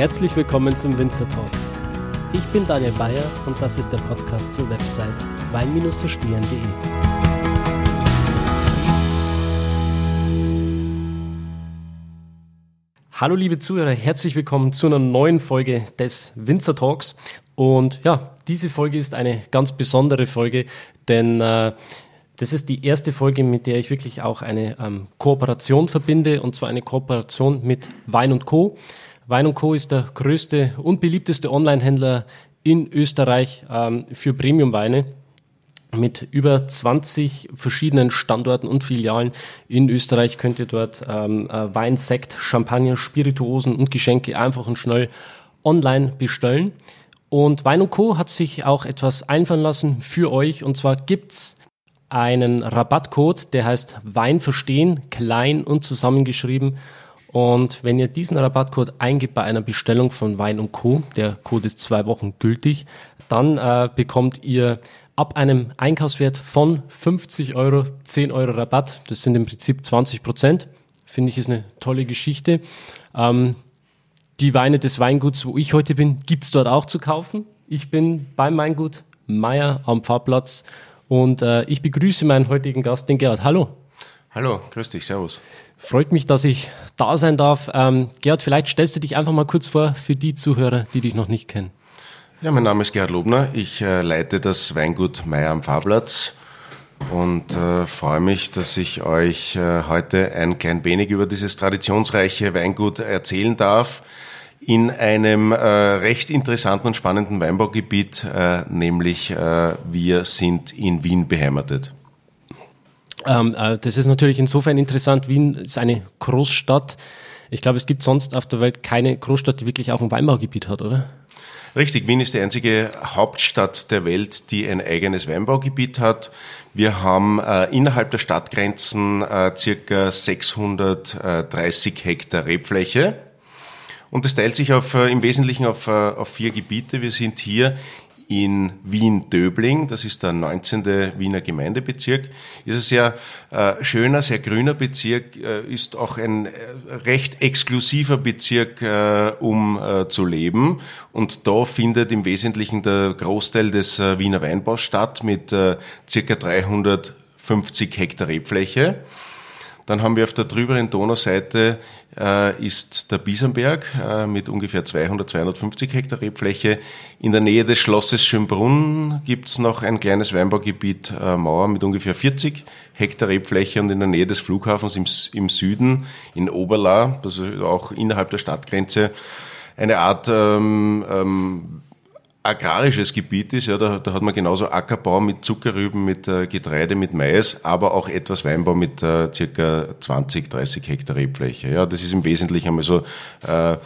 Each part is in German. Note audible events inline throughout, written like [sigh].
Herzlich willkommen zum Winzer Talk. Ich bin Daniel Bayer und das ist der Podcast zur Website wein-verstehen.de. Hallo liebe Zuhörer, herzlich willkommen zu einer neuen Folge des Winzer Talks. Und ja, diese Folge ist eine ganz besondere Folge, denn äh, das ist die erste Folge, mit der ich wirklich auch eine ähm, Kooperation verbinde, und zwar eine Kooperation mit Wein und Co. Wein Co. ist der größte und beliebteste Online-Händler in Österreich ähm, für Premium-Weine mit über 20 verschiedenen Standorten und Filialen in Österreich könnt ihr dort ähm, äh, Wein, Sekt, Champagner, Spirituosen und Geschenke einfach und schnell online bestellen. Und Wein Co. hat sich auch etwas einfallen lassen für euch. Und zwar gibt's einen Rabattcode, der heißt Wein verstehen, klein und zusammengeschrieben. Und wenn ihr diesen Rabattcode eingebt bei einer Bestellung von Wein und Co., der Code ist zwei Wochen gültig, dann äh, bekommt ihr ab einem Einkaufswert von 50 Euro 10 Euro Rabatt. Das sind im Prinzip 20 Prozent. Finde ich ist eine tolle Geschichte. Ähm, die Weine des Weinguts, wo ich heute bin, gibt's dort auch zu kaufen. Ich bin beim Weingut Meier am Pfarrplatz und äh, ich begrüße meinen heutigen Gast, den Gerhard. Hallo. Hallo, grüß dich, servus. Freut mich, dass ich da sein darf. Ähm, Gerhard, vielleicht stellst du dich einfach mal kurz vor für die Zuhörer, die dich noch nicht kennen. Ja, mein Name ist Gerhard Lobner. Ich äh, leite das Weingut Meier am Pfarrplatz und äh, freue mich, dass ich euch äh, heute ein klein wenig über dieses traditionsreiche Weingut erzählen darf in einem äh, recht interessanten und spannenden Weinbaugebiet, äh, nämlich äh, wir sind in Wien beheimatet. Ähm, äh, das ist natürlich insofern interessant. Wien ist eine Großstadt. Ich glaube, es gibt sonst auf der Welt keine Großstadt, die wirklich auch ein Weinbaugebiet hat, oder? Richtig, Wien ist die einzige Hauptstadt der Welt, die ein eigenes Weinbaugebiet hat. Wir haben äh, innerhalb der Stadtgrenzen äh, circa 630 Hektar Rebfläche. Und das teilt sich auf, äh, im Wesentlichen auf, äh, auf vier Gebiete. Wir sind hier in Wien-Döbling, das ist der 19. Wiener Gemeindebezirk, ist ein sehr äh, schöner, sehr grüner Bezirk, äh, ist auch ein äh, recht exklusiver Bezirk, äh, um äh, zu leben. Und da findet im Wesentlichen der Großteil des äh, Wiener Weinbaus statt mit circa 350 Hektar Rebfläche. Dann haben wir auf der drüberen Donauseite äh, ist der Biesenberg äh, mit ungefähr 200, 250 Hektar Rebfläche. In der Nähe des Schlosses Schönbrunn gibt's noch ein kleines Weinbaugebiet äh, Mauer mit ungefähr 40 Hektar Rebfläche und in der Nähe des Flughafens im, im Süden in Oberla, das ist auch innerhalb der Stadtgrenze, eine Art ähm, ähm, agrarisches Gebiet ist, ja, da, da hat man genauso Ackerbau mit Zuckerrüben, mit äh, Getreide, mit Mais, aber auch etwas Weinbau mit äh, circa 20, 30 Hektar Rebfläche. Ja, das ist im Wesentlichen einmal so äh,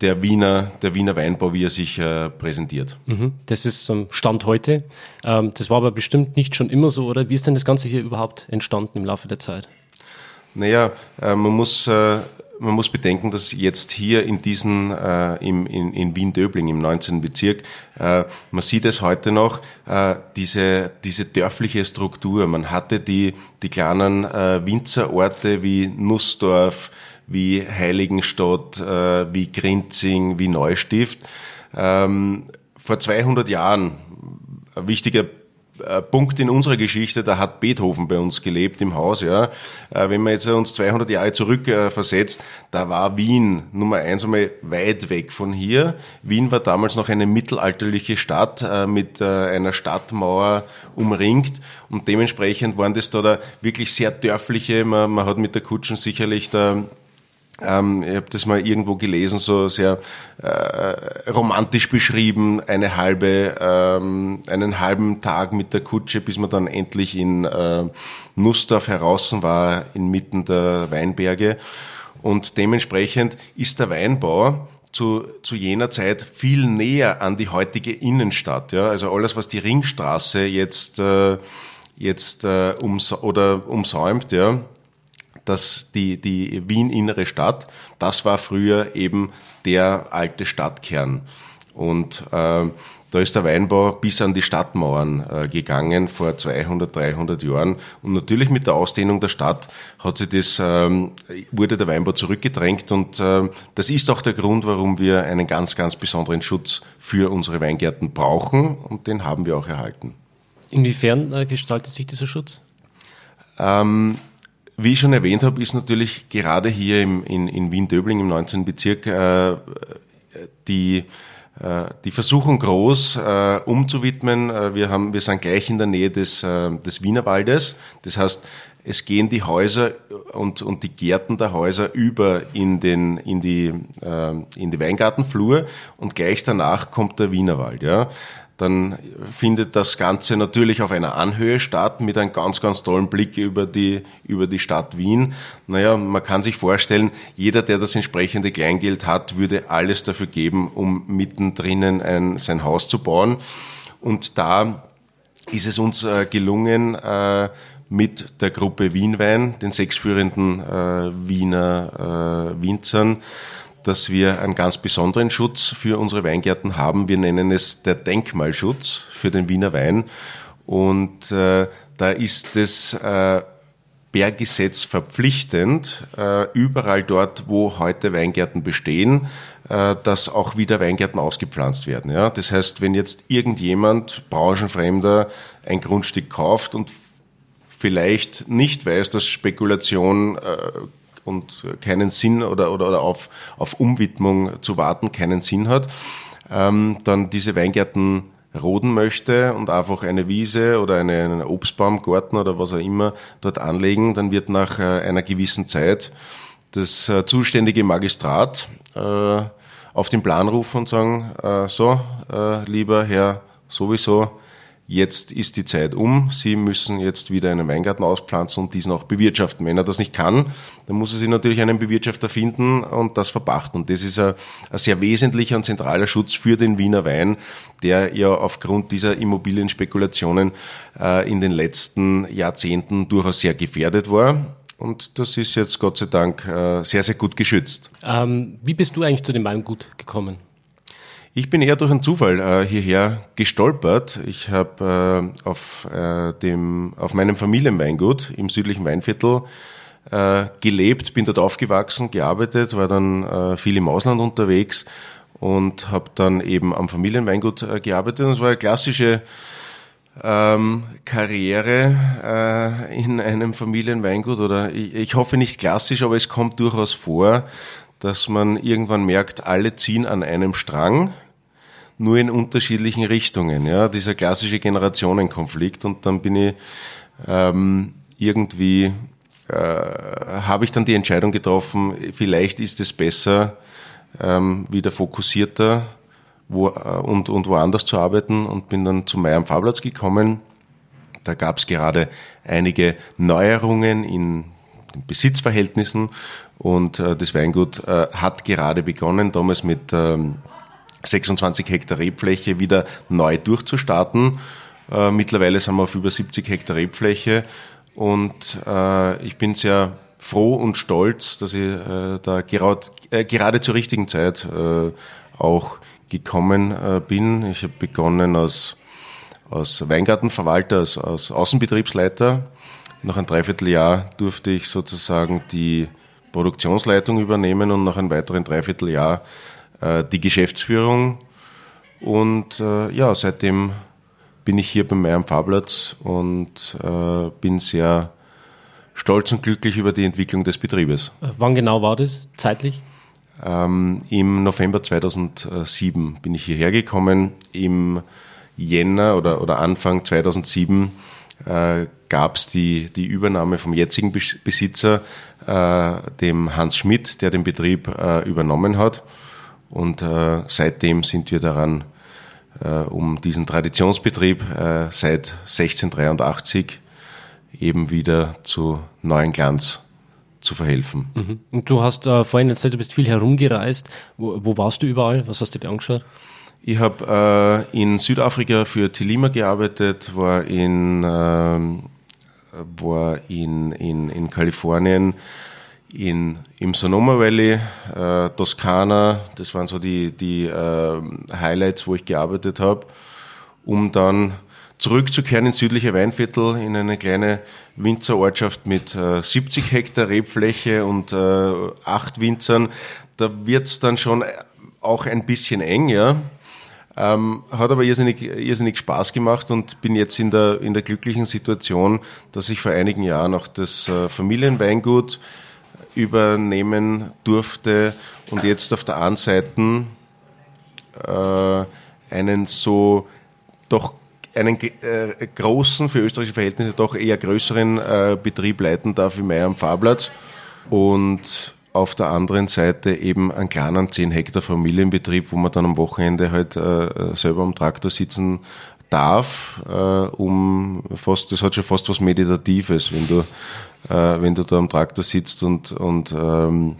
der Wiener, der Wiener Weinbau, wie er sich äh, präsentiert. Mhm, das ist ähm, Stand heute. Ähm, das war aber bestimmt nicht schon immer so, oder? Wie ist denn das Ganze hier überhaupt entstanden im Laufe der Zeit? Naja, äh, man muss äh, man muss bedenken, dass jetzt hier in diesen, äh, im, in, in Wien-Döbling im 19. Bezirk, äh, man sieht es heute noch, äh, diese, diese dörfliche Struktur. Man hatte die, die kleinen äh, Winzerorte wie Nussdorf, wie Heiligenstadt, äh, wie Grinzing, wie Neustift. Ähm, vor 200 Jahren, ein wichtiger Punkt in unserer Geschichte, da hat Beethoven bei uns gelebt im Haus, ja. Äh, wenn man jetzt uns 200 Jahre zurück äh, versetzt, da war Wien Nummer eins einmal weit weg von hier. Wien war damals noch eine mittelalterliche Stadt mit einer Stadtmauer umringt und dementsprechend waren das da, da wirklich sehr dörfliche, man, man hat mit der Kutschen sicherlich da ähm, ich habe das mal irgendwo gelesen, so sehr äh, romantisch beschrieben, eine halbe, ähm, einen halben Tag mit der Kutsche, bis man dann endlich in äh, Nussdorf heraus war, inmitten der Weinberge. Und dementsprechend ist der Weinbau zu, zu jener Zeit viel näher an die heutige Innenstadt. Ja? Also alles, was die Ringstraße jetzt, äh, jetzt äh, ums oder umsäumt, ja, dass die, die Wien-innere Stadt, das war früher eben der alte Stadtkern. Und äh, da ist der Weinbau bis an die Stadtmauern äh, gegangen vor 200, 300 Jahren. Und natürlich mit der Ausdehnung der Stadt hat sich das, ähm, wurde der Weinbau zurückgedrängt. Und äh, das ist auch der Grund, warum wir einen ganz, ganz besonderen Schutz für unsere Weingärten brauchen. Und den haben wir auch erhalten. Inwiefern äh, gestaltet sich dieser Schutz? Ähm, wie ich schon erwähnt habe, ist natürlich gerade hier im, in, in Wien-Döbling im 19. Bezirk äh, die äh, die Versuchung groß, äh, umzuwidmen. Äh, wir, haben, wir sind gleich in der Nähe des, äh, des Wienerwaldes. Das heißt, es gehen die Häuser und, und die Gärten der Häuser über in, den, in, die, äh, in die Weingartenflur und gleich danach kommt der Wienerwald. Ja dann findet das Ganze natürlich auf einer Anhöhe statt mit einem ganz, ganz tollen Blick über die, über die Stadt Wien. Naja, man kann sich vorstellen, jeder, der das entsprechende Kleingeld hat, würde alles dafür geben, um mittendrin ein, sein Haus zu bauen. Und da ist es uns äh, gelungen, äh, mit der Gruppe Wienwein, den sechs führenden äh, Wiener Winzern, dass wir einen ganz besonderen Schutz für unsere Weingärten haben. Wir nennen es der Denkmalschutz für den Wiener Wein. Und äh, da ist das äh, Berggesetz verpflichtend, äh, überall dort, wo heute Weingärten bestehen, äh, dass auch wieder Weingärten ausgepflanzt werden. Ja? Das heißt, wenn jetzt irgendjemand, Branchenfremder, ein Grundstück kauft und vielleicht nicht weiß, dass Spekulation äh, und keinen Sinn oder, oder, oder auf, auf Umwidmung zu warten keinen Sinn hat, ähm, dann diese Weingärten roden möchte und einfach eine Wiese oder eine, einen Obstbaumgarten oder was auch immer dort anlegen, dann wird nach äh, einer gewissen Zeit das äh, zuständige Magistrat äh, auf den Plan rufen und sagen, äh, so, äh, lieber Herr sowieso, jetzt ist die Zeit um, Sie müssen jetzt wieder einen Weingarten auspflanzen und diesen auch bewirtschaften. Wenn er das nicht kann, dann muss er sich natürlich einen Bewirtschafter finden und das verpachten. Und das ist ein, ein sehr wesentlicher und zentraler Schutz für den Wiener Wein, der ja aufgrund dieser Immobilienspekulationen äh, in den letzten Jahrzehnten durchaus sehr gefährdet war. Und das ist jetzt Gott sei Dank äh, sehr, sehr gut geschützt. Ähm, wie bist du eigentlich zu dem Weingut gekommen? Ich bin eher durch einen Zufall äh, hierher gestolpert. Ich habe äh, auf, äh, dem, auf meinem Familienweingut im südlichen Weinviertel äh, gelebt, bin dort aufgewachsen, gearbeitet, war dann äh, viel im Ausland unterwegs und habe dann eben am Familienweingut äh, gearbeitet. Und es war eine klassische ähm, Karriere äh, in einem Familienweingut oder ich, ich hoffe nicht klassisch, aber es kommt durchaus vor, dass man irgendwann merkt, alle ziehen an einem Strang nur in unterschiedlichen Richtungen. Ja, dieser klassische Generationenkonflikt. Und dann bin ich ähm, irgendwie, äh, habe ich dann die Entscheidung getroffen, vielleicht ist es besser, ähm, wieder fokussierter wo, äh, und, und woanders zu arbeiten und bin dann zu Meier am Fahrplatz gekommen. Da gab es gerade einige Neuerungen in den Besitzverhältnissen und äh, das Weingut äh, hat gerade begonnen, damals mit ähm, 26 Hektar Rebfläche wieder neu durchzustarten. Äh, mittlerweile sind wir auf über 70 Hektar Rebfläche und äh, ich bin sehr froh und stolz, dass ich äh, da gerad, gerade zur richtigen Zeit auch gekommen bin. Ich habe begonnen als, als Weingartenverwalter, als, als Außenbetriebsleiter. Nach einem Dreivierteljahr durfte ich sozusagen die Produktionsleitung übernehmen und nach einem weiteren Dreivierteljahr die Geschäftsführung. Und äh, ja, seitdem bin ich hier bei mir am Fahrplatz und äh, bin sehr stolz und glücklich über die Entwicklung des Betriebes. Wann genau war das zeitlich? Ähm, Im November 2007 bin ich hierher gekommen. Im Jänner oder, oder Anfang 2007 äh, gab es die, die Übernahme vom jetzigen Besitzer, äh, dem Hans Schmidt, der den Betrieb äh, übernommen hat. Und äh, seitdem sind wir daran, äh, um diesen Traditionsbetrieb äh, seit 1683 eben wieder zu neuen Glanz zu verhelfen. Mhm. Und du hast äh, vorhin erzählt, du bist viel herumgereist. Wo, wo warst du überall? Was hast du dir angeschaut? Ich habe äh, in Südafrika für Tilima gearbeitet, war in, äh, war in, in, in Kalifornien, in, im Sonoma Valley, äh, Toskana, das waren so die, die äh, Highlights, wo ich gearbeitet habe, um dann zurückzukehren ins südliche Weinviertel in eine kleine Winzerortschaft mit äh, 70 Hektar Rebfläche und äh, acht Winzern. Da wird's dann schon auch ein bisschen eng, ja. Ähm, hat aber irrsinnig, irrsinnig Spaß gemacht und bin jetzt in der, in der glücklichen Situation, dass ich vor einigen Jahren auch das äh, Familienweingut übernehmen durfte und jetzt auf der einen Seite äh, einen so doch einen äh, großen, für österreichische Verhältnisse doch eher größeren äh, Betrieb leiten darf wie Meier am Pfarrplatz und auf der anderen Seite eben einen kleinen 10 Hektar Familienbetrieb, wo man dann am Wochenende halt äh, selber am Traktor sitzen darf, äh, um fast, das hat schon fast was Meditatives, wenn du, äh, wenn du da am Traktor sitzt und, und ähm,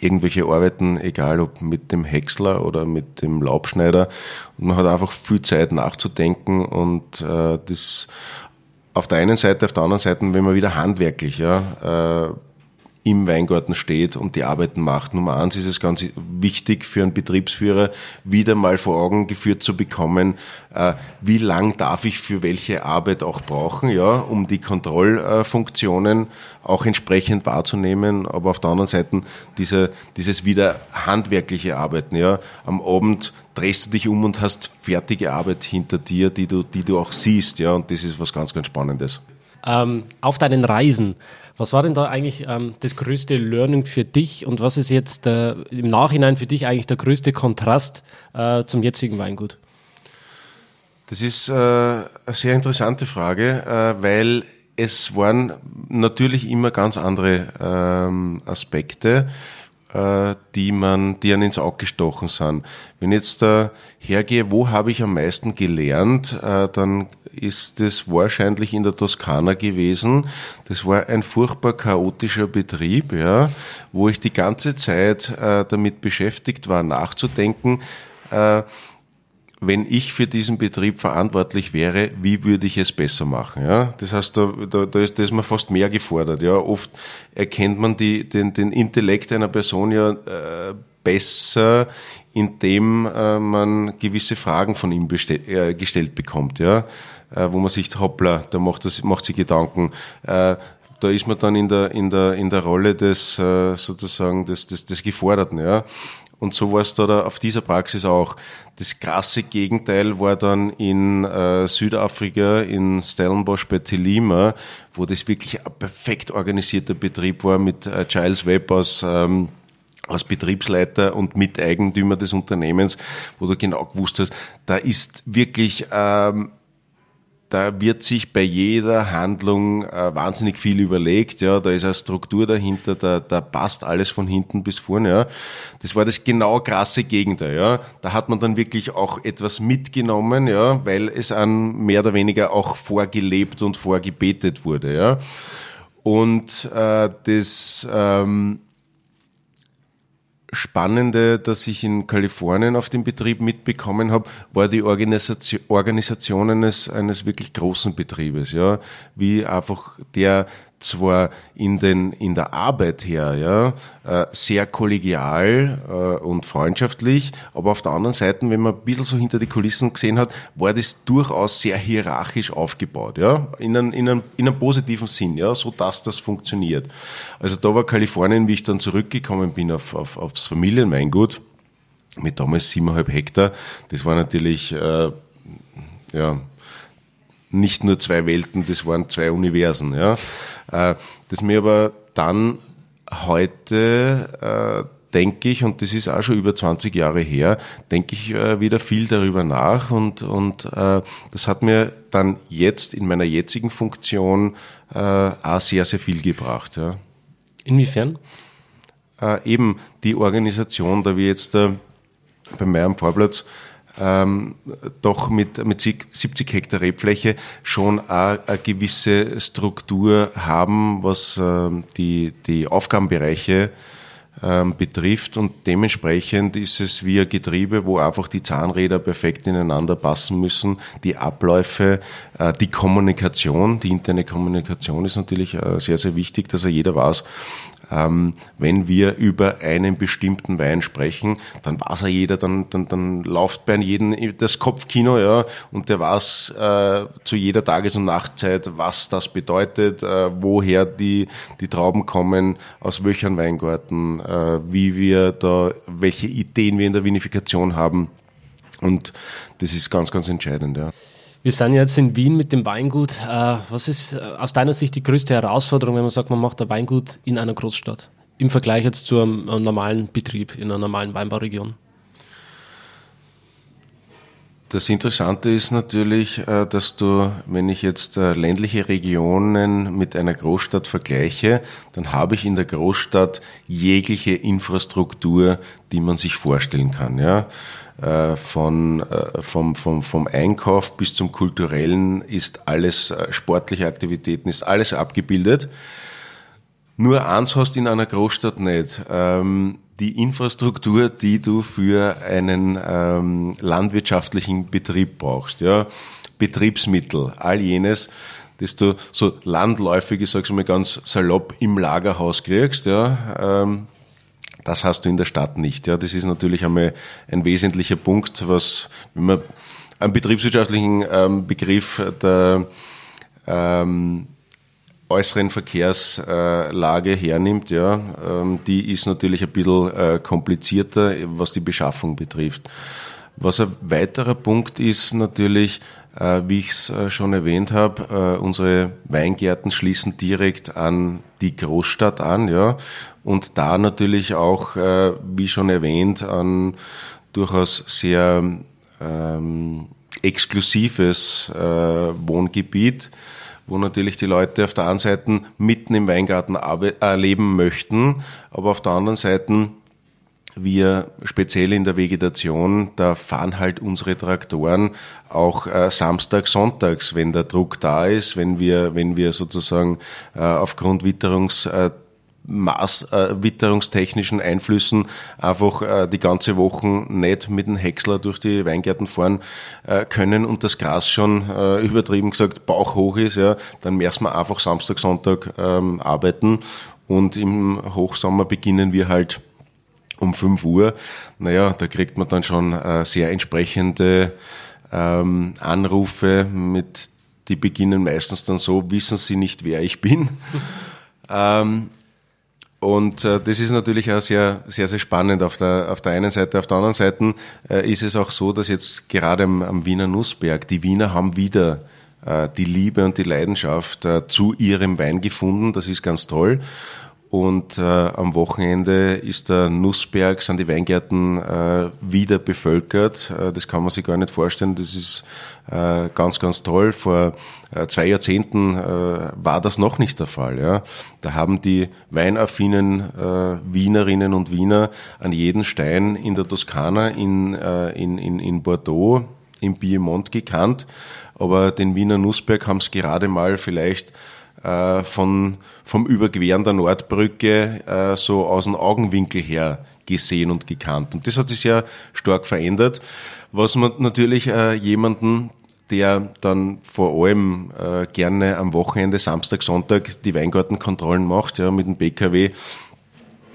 irgendwelche Arbeiten, egal ob mit dem Häcksler oder mit dem Laubschneider. Und man hat einfach viel Zeit nachzudenken und äh, das auf der einen Seite, auf der anderen Seite, wenn man wieder handwerklich, ja, äh, im Weingarten steht und die Arbeiten macht. Nummer eins ist es ganz wichtig für einen Betriebsführer, wieder mal vor Augen geführt zu bekommen, äh, wie lang darf ich für welche Arbeit auch brauchen, ja, um die Kontrollfunktionen auch entsprechend wahrzunehmen. Aber auf der anderen Seite diese, dieses wieder handwerkliche Arbeiten, ja. Am Abend drehst du dich um und hast fertige Arbeit hinter dir, die du, die du auch siehst, ja. Und das ist was ganz, ganz Spannendes. Ähm, auf deinen Reisen, was war denn da eigentlich ähm, das größte Learning für dich und was ist jetzt äh, im Nachhinein für dich eigentlich der größte Kontrast äh, zum jetzigen Weingut? Das ist äh, eine sehr interessante Frage, äh, weil es waren natürlich immer ganz andere ähm, Aspekte, die man, die an ins Auge gestochen sind. Wenn ich jetzt da hergehe, wo habe ich am meisten gelernt, äh, dann ist es wahrscheinlich in der Toskana gewesen. Das war ein furchtbar chaotischer Betrieb, ja, wo ich die ganze Zeit äh, damit beschäftigt war, nachzudenken, äh, wenn ich für diesen Betrieb verantwortlich wäre, wie würde ich es besser machen? Ja? Das heißt, da, da, da, ist, da ist man fast mehr gefordert. Ja? Oft erkennt man die, den, den Intellekt einer Person ja äh, besser, indem äh, man gewisse Fragen von ihm äh, gestellt bekommt. Ja? äh, wo man sich, hoppla, da macht, das, macht sich Gedanken. Äh, da ist man dann in der, in der, in der Rolle des, äh, sozusagen, des, des, des Geforderten, ja. Und so war es da, da auf dieser Praxis auch. Das krasse Gegenteil war dann in äh, Südafrika, in Stellenbosch bei Telima, wo das wirklich ein perfekt organisierter Betrieb war mit äh, Giles Webb aus, ähm, als Betriebsleiter und Miteigentümer des Unternehmens, wo du genau gewusst hast, da ist wirklich ähm, da wird sich bei jeder Handlung äh, wahnsinnig viel überlegt, ja, da ist eine Struktur dahinter, da, da passt alles von hinten bis vorne, ja. Das war das genau krasse Gegenteil, ja. Da hat man dann wirklich auch etwas mitgenommen, ja, weil es an mehr oder weniger auch vorgelebt und vorgebetet wurde, ja. Und äh, das ähm, Spannende, das ich in Kalifornien auf dem Betrieb mitbekommen habe, war die Organisation, Organisation eines, eines wirklich großen Betriebes, ja, wie einfach der zwar in, den, in der Arbeit her ja, äh, sehr kollegial äh, und freundschaftlich, aber auf der anderen Seite, wenn man ein bisschen so hinter die Kulissen gesehen hat, war das durchaus sehr hierarchisch aufgebaut, ja, in einem, in einem, in einem positiven Sinn, ja, so dass das funktioniert. Also da war Kalifornien, wie ich dann zurückgekommen bin auf, auf, aufs Familienweingut, mit damals siebeneinhalb Hektar, das war natürlich, äh, ja, nicht nur zwei Welten, das waren zwei Universen. Ja. Äh, das mir aber dann heute äh, denke ich, und das ist auch schon über 20 Jahre her, denke ich äh, wieder viel darüber nach und, und das hat mir dann jetzt in meiner jetzigen Funktion auch sehr, sehr viel gebracht. Ja. Inwiefern? Äh, eben die Organisation, da wir jetzt äh, bei meinem Vorplatz ähm, doch mit, mit 70 Hektar Rebfläche schon eine, gewisse Struktur haben, was ähm, die, die Aufgabenbereiche ähm, betrifft. Und dementsprechend ist es wie ein Getriebe, wo einfach die Zahnräder perfekt ineinander passen müssen, die Abläufe, äh, die Kommunikation, die interne Kommunikation ist natürlich äh, sehr, sehr wichtig, dass er jeder weiß, ähm, wenn wir über einen bestimmten Wein sprechen, dann weiß er jeder, dann, dann, dann läuft bei jedem das Kopfkino, ja, und der weiß äh, zu jeder Tages- und Nachtzeit, was das bedeutet, äh, woher die, die Trauben kommen, aus welchen Weingarten, äh, wie wir da, welche Ideen wir in der Vinifikation haben. Und das ist ganz, ganz entscheidend, ja. Wir sind jetzt in Wien mit dem Weingut. Äh, was ist äh, aus deiner Sicht die größte Herausforderung, wenn man sagt, man macht ein Weingut in einer Großstadt? Im Vergleich jetzt zu einem, normalen Betrieb in einer normalen Weinbauregion? Das Interessante ist natürlich, äh, dass du, wenn ich jetzt ländliche Regionen mit einer Großstadt vergleiche, dann habe ich in der Großstadt jegliche Infrastruktur, die man sich vorstellen kann. Ja? Äh, von, äh, vom, vom, vom Einkauf bis zum kulturellen ist alles, äh, sportliche Aktivitäten ist alles abgebildet. Nur eins hast in einer Großstadt nicht. Ähm, die Infrastruktur, die du für einen ähm, landwirtschaftlichen Betrieb brauchst. Ja? Betriebsmittel, all jenes, das du so landläufig, ich sag's mal ganz salopp, im Lagerhaus kriegst. Ja? Das hast du in der Stadt nicht. Ja, das ist natürlich einmal ein wesentlicher Punkt, was, wenn man einen betriebswirtschaftlichen ähm, Begriff der ähm, äußeren Verkehrslage hernimmt, ja, ähm, die ist natürlich ein bisschen äh, komplizierter, was die Beschaffung betrifft. Was ein weiterer Punkt ist natürlich, wie ich es äh, schon erwähnt habe, äh, unsere Weingärten schließen direkt an die Großstadt an, ja, und da natürlich auch, wie schon erwähnt, an durchaus sehr ähm, exklusives äh, Wohngebiet, wo natürlich die Leute auf der einen Seite mitten im Weingarten leben möchten, aber auf der anderen Seite wir speziell in der Vegetation, da fahren halt unsere Traktoren auch äh, Samstag, Sonntags, wenn der Druck da ist, wenn wir, wenn wir sozusagen äh, aufgrund Witterungs äh, Maß, äh, witterungstechnischen Einflüssen einfach äh, die ganze Woche nicht mit dem Häcksler durch die Weingärten fahren äh, können und das Gras schon äh, übertrieben gesagt bauchhoch ist, ja, dann müssen wir einfach Samstag, Sonntag ähm, arbeiten. Und im Hochsommer beginnen wir halt um 5 Uhr, naja, da kriegt man dann schon äh, sehr entsprechende ähm, Anrufe mit, die beginnen meistens dann so, wissen Sie nicht, wer ich bin. [laughs] ähm, und äh, das ist natürlich auch sehr, sehr, sehr spannend auf der, auf der einen Seite. Auf der anderen Seite äh, ist es auch so, dass jetzt gerade am, am Wiener Nussberg, die Wiener haben wieder äh, die Liebe und die Leidenschaft äh, zu ihrem Wein gefunden. Das ist ganz toll. Und äh, am Wochenende ist der Nussberg, sind die Weingärten äh, wieder bevölkert. Äh, das kann man sich gar nicht vorstellen. Das ist äh, ganz, ganz toll. Vor äh, zwei Jahrzehnten äh, war das noch nicht der Fall. Ja. Da haben die weinaffinen äh, Wienerinnen und Wiener an jeden Stein in der Toskana, in, äh, in, in, in Bordeaux, im Piemont gekannt. Aber den Wiener Nussberg haben es gerade mal vielleicht äh, von, vom Überqueren der Nordbrücke äh, so aus dem Augenwinkel her gesehen und gekannt. Und das hat sich sehr stark verändert, was man natürlich äh, jemanden, der dann vor allem äh, gerne am Wochenende, Samstag, Sonntag die Weingartenkontrollen macht, ja, mit dem BKW,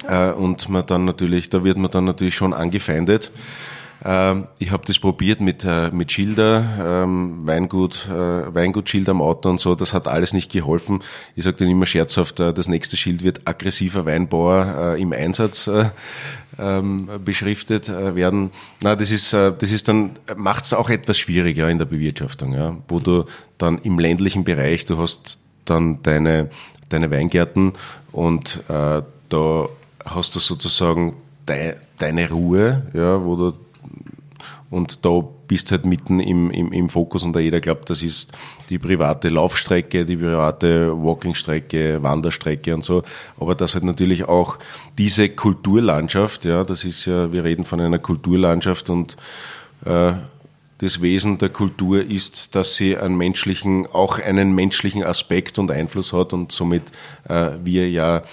äh, und man dann natürlich, da wird man dann natürlich schon angefeindet. Ähm, ich habe das probiert mit, äh, mit Schilder, ähm, Weingut, äh, am Auto und so, das hat alles nicht geholfen. Ich sage dann immer scherzhaft, äh, das nächste Schild wird aggressiver Weinbauer im Einsatz ähm, beschriftet werden. Na, das ist, das ist dann, macht es auch etwas schwieriger in der Bewirtschaftung, ja, wo du dann im ländlichen Bereich, du hast dann deine, deine Weingärten und äh, da hast du sozusagen de, deine Ruhe, ja, wo du und da bist halt mitten im, im, im Fokus und da jeder glaubt, das ist die private Laufstrecke, die private Walkingstrecke, Wanderstrecke und so. Aber das halt natürlich auch diese Kulturlandschaft, ja, das ist ja, wir reden von einer Kulturlandschaft und äh, das Wesen der Kultur ist, dass sie einen menschlichen, auch einen menschlichen Aspekt und Einfluss hat und somit äh, wir ja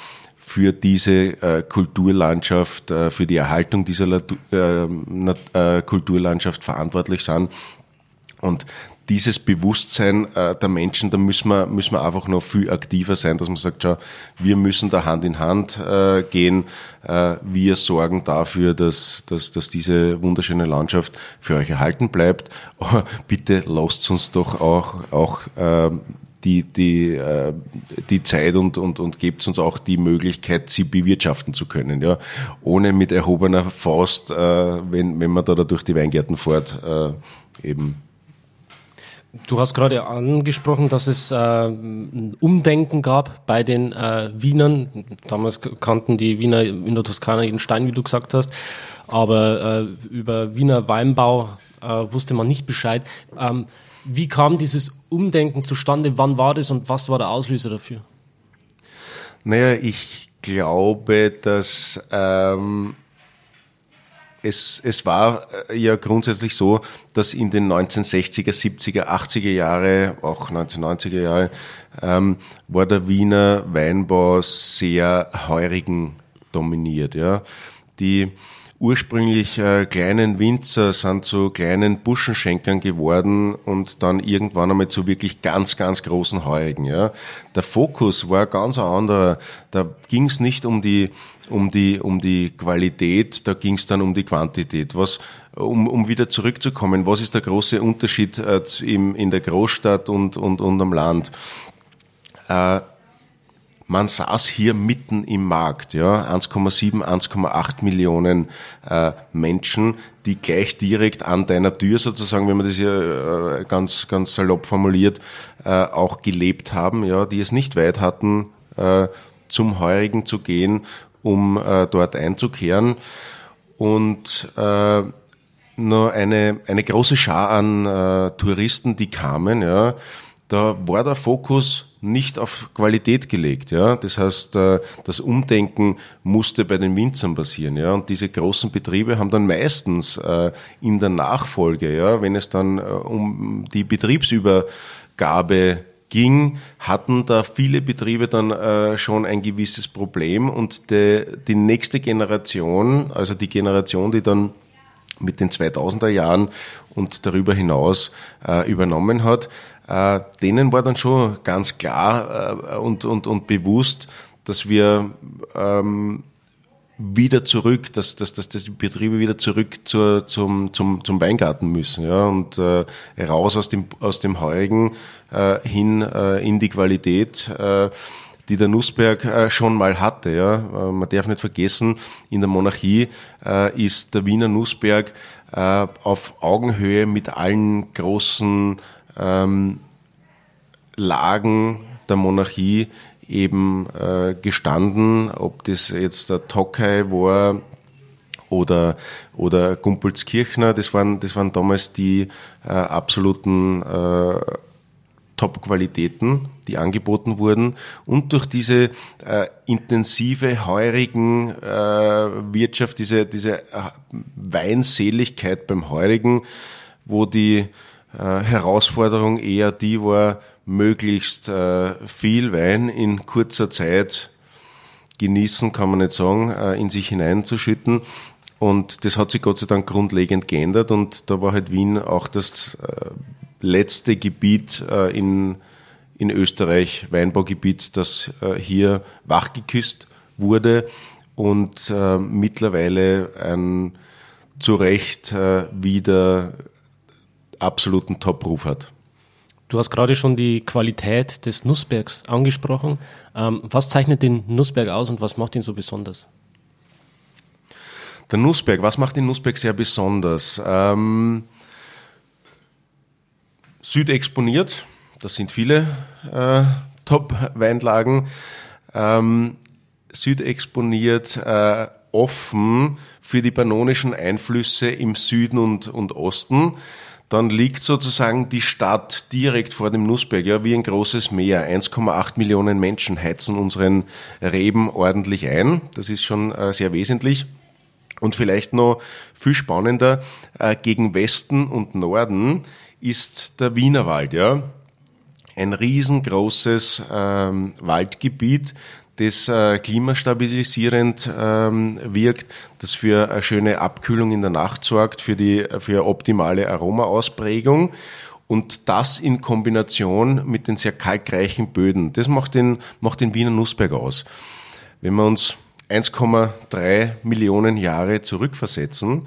für diese äh, Kulturlandschaft, äh, für die Erhaltung dieser äh, Kulturlandschaft verantwortlich sind. Und dieses Bewusstsein der Menschen, da müssen wir, müssen wir einfach noch viel aktiver sein, dass man sagt, schau, wir müssen da Hand in Hand gehen, wir sorgen dafür, dass, dass, dass diese wunderschöne Landschaft für euch erhalten bleibt. Aber [laughs] bitte lasst uns doch auch, auch äh, die, die, äh, die Zeit und, und, und gebt uns auch die Möglichkeit, sie bewirtschaften zu können, ja. Ohne mit erhobener Faust, äh, wenn, wenn man da, da durch die Weingärten fährt, äh, eben Du hast gerade angesprochen, dass es äh, ein Umdenken gab bei den äh, Wienern. Damals kannten die Wiener in der Toskana jeden Stein, wie du gesagt hast. Aber äh, über Wiener Weinbau äh, wusste man nicht Bescheid. Ähm, wie kam dieses Umdenken zustande? Wann war das und was war der Auslöser dafür? Naja, ich glaube, dass ähm, es, es war äh, ja grundsätzlich so, dass in den 1960er, 70er, 80er Jahre, auch 1990er Jahre, ähm, war der Wiener Weinbau sehr heurigen dominiert. Ja. Die ursprünglich äh, kleinen Winzer sind zu kleinen Buschenschenkern geworden und dann irgendwann einmal zu wirklich ganz, ganz großen Heurigen. Ja. Der Fokus war ganz anderer. Da ging es nicht um die, um die, um die Qualität, da ging es dann um die Quantität. Was, um, um wieder zurückzukommen, was ist der große Unterschied äh, im, in der Großstadt und, und, und am Land? Äh, man saß hier mitten im Markt, ja, 1,7, 1,8 Millionen äh, Menschen, die gleich direkt an deiner Tür sozusagen, wenn man das hier äh, ganz, ganz salopp formuliert, äh, auch gelebt haben, ja, die es nicht weit hatten, äh, zum Heurigen zu gehen, um äh, dort einzukehren. Und äh, nur eine, eine große Schar an Touristen, die kamen, ja, da war der Fokus nicht auf Qualität gelegt. Ja? Das heißt, äh, das Umdenken musste bei den Winzern passieren. Ja? Und diese großen Betriebe haben dann meistens äh, in der Nachfolge, ja, wenn es dann äh, um die Betriebsübergabe ging, hatten da viele Betriebe dann schon ein gewisses Problem und die, die nächste Generation, also die Generation, die dann mit den 2000er Jahren und darüber hinaus äh, übernommen hat, äh, denen war dann schon ganz klar äh, und, und, und bewusst, dass wir ähm, wieder zurück, dass, dass, dass, dass die Betriebe wieder zurück zur, zum, zum, zum Weingarten müssen, ja, und äh, raus aus dem, aus dem Heurigen äh, hin äh, in die Qualität. Äh, die der Nussberg äh, schon mal hatte. Ja. Äh, man darf nicht vergessen, in der Monarchie äh, ist der Wiener Nussberg auf Augenhöhe mit allen großen ähm, Lagen der Monarchie eben gestanden, ob das jetzt der Tokai war oder, oder Gumpelskirchner, das waren, das waren damals die äh, absoluten äh, Top-Qualitäten, die angeboten wurden. Und durch diese äh, intensive, heurigen äh, Wirtschaft, diese, diese äh, Weinseligkeit beim Heurigen, wo die äh, Herausforderung eher die war, möglichst äh, viel Wein in kurzer Zeit genießen, kann man nicht sagen, äh, in sich hineinzuschütten. Und das hat sich Gott sei Dank grundlegend geändert und da war halt Wien auch das äh, letzte Gebiet äh, in, in Österreich, Weinbaugebiet, das äh, hier wachgeküsst wurde und äh, mittlerweile ein zu Recht äh, wieder absoluten Top-Ruf hat. Du hast gerade schon die Qualität des Nussbergs angesprochen. Ähm, was zeichnet den Nussberg aus und was macht ihn so besonders? Der Nussberg, was macht den Nussberg sehr besonders? Ähm, südexponiert. Das sind viele äh, Top-Weinlagen. Ähm, südexponiert, äh, offen für die pannonischen Einflüsse im Süden und, und Osten. Dann liegt sozusagen die Stadt direkt vor dem Nussberg, ja, wie ein großes Meer. 1,8 Millionen Menschen heizen unseren Reben ordentlich ein. Das ist schon äh, sehr wesentlich. Und vielleicht noch viel spannender, äh, gegen Westen und Norden ist der Wienerwald, ja. Ein riesengroßes ähm, Waldgebiet, das äh, klimastabilisierend ähm, wirkt, das für eine schöne Abkühlung in der Nacht sorgt, für die für optimale Aromaausprägung Und das in Kombination mit den sehr kalkreichen Böden, das macht den, macht den Wiener Nussberg aus. Wenn wir uns 1,3 Millionen Jahre zurückversetzen,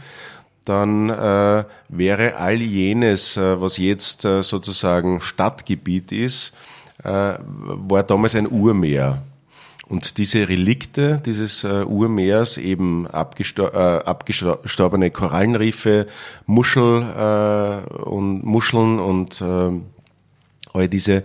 dann äh, wäre all jenes, äh, was jetzt äh, sozusagen Stadtgebiet ist, äh, war damals ein Urmeer. Und diese Relikte dieses äh, Urmeers, eben abgestor äh, abgestorbene Korallenriffe, Muschel äh, und Muscheln und äh, all diese,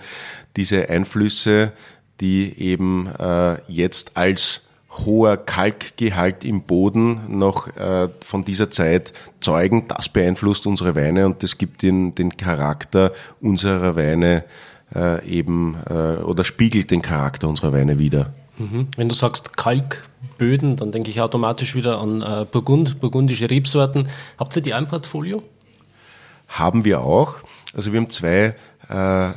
diese Einflüsse, die eben äh, jetzt als hoher Kalkgehalt im Boden noch äh, von dieser Zeit zeugen. Das beeinflusst unsere Weine und das gibt den, den Charakter unserer Weine äh, eben äh, oder spiegelt den Charakter unserer Weine wieder. Mhm. Wenn du sagst Kalkböden, dann denke ich automatisch wieder an äh, Burgund, burgundische Rebsorten. Habt ihr die ein Portfolio? Haben wir auch. Also wir haben zwei äh,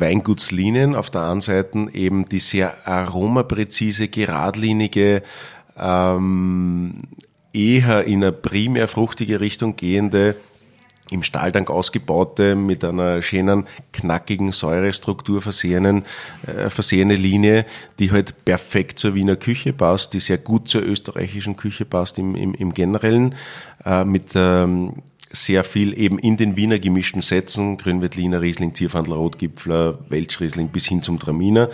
Weingutslinien. Auf der einen Seite eben die sehr aromapräzise, geradlinige, ähm, eher in eine primär fruchtige Richtung gehende im Stahltank ausgebaute, mit einer schönen, knackigen Säurestruktur versehenen, äh, versehene Linie, die halt perfekt zur Wiener Küche passt, die sehr gut zur österreichischen Küche passt im, im, im Generellen, äh, mit ähm, sehr viel eben in den Wiener gemischten Sätzen, Grünwettliner, Riesling, Tierfandel, Rotgipfler, Welschriesling bis hin zum Traminer,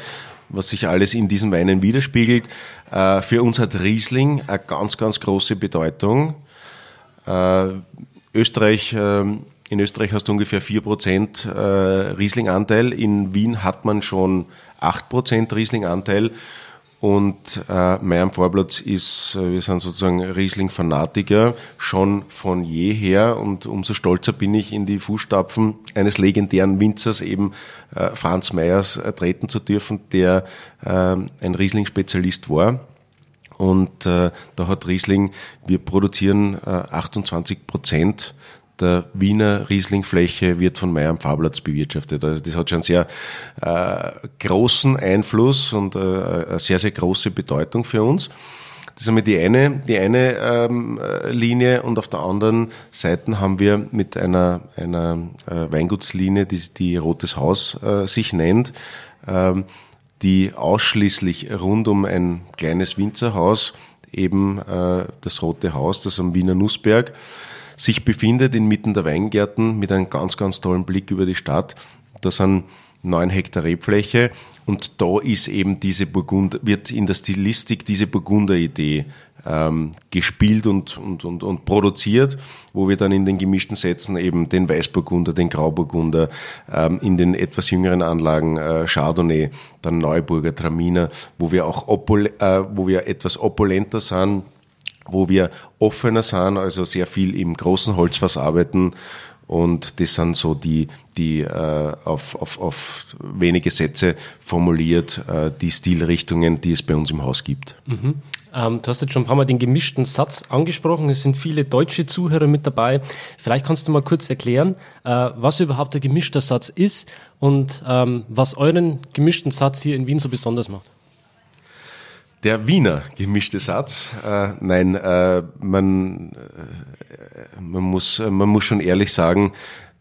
was sich alles in diesen Weinen widerspiegelt. Äh, für uns hat Riesling eine ganz, ganz große Bedeutung. Äh, Österreich, ähm, in Österreich hast du ungefähr 4% äh, Riesling-Anteil. In Wien hat man schon 8% Riesling-Anteil. Und äh, mein Vorplatz ist, äh, wir sind sozusagen Riesling-Fanatiker, schon von jeher. Und umso stolzer bin ich, in die Fußstapfen eines legendären Winzers, eben äh, Franz Meyers, äh, treten zu dürfen, der äh, ein Riesling-Spezialist war. Und äh, da hat Riesling, wir produzieren äh, 28 Prozent der Wiener Rieslingfläche wird von Meyer am Pfarrplatz bewirtschaftet. Also das hat schon sehr äh, großen Einfluss und äh, eine sehr, sehr große Bedeutung für uns. Das ist einmal die eine, die eine ähm, Linie und auf der anderen Seite haben wir mit einer, einer äh, Weingutslinie, die, die Rotes Haus äh, sich nennt, ähm, die ausschließlich rund um ein kleines Winzerhaus, eben äh, das Rote Haus, das am Wiener Nussberg, sich befindet inmitten der Weingärten mit einem ganz, ganz tollen Blick über die Stadt. Da sind neun Hektar Rebfläche und da ist eben diese Burgund, wird in der Stilistik diese Burgunder-Idee ähm, gespielt und, und, und, und produziert, wo wir dann in den gemischten Sätzen eben den Weißburgunder, den Grauburgunder, ähm, in den etwas jüngeren Anlagen äh, Chardonnay, dann Neuburger, Traminer, wo wir auch opul äh, wo wir etwas opulenter sind, wo wir offener sind, also sehr viel im großen Holzfass arbeiten. Und das sind so die, die äh, auf, auf, auf wenige Sätze formuliert, äh, die Stilrichtungen, die es bei uns im Haus gibt. Mhm. Ähm, du hast jetzt schon ein paar Mal den gemischten Satz angesprochen. Es sind viele deutsche Zuhörer mit dabei. Vielleicht kannst du mal kurz erklären, äh, was überhaupt der gemischte Satz ist und ähm, was euren gemischten Satz hier in Wien so besonders macht. Der Wiener gemischte Satz. Äh, nein, äh, man, äh, man, muss, man muss schon ehrlich sagen,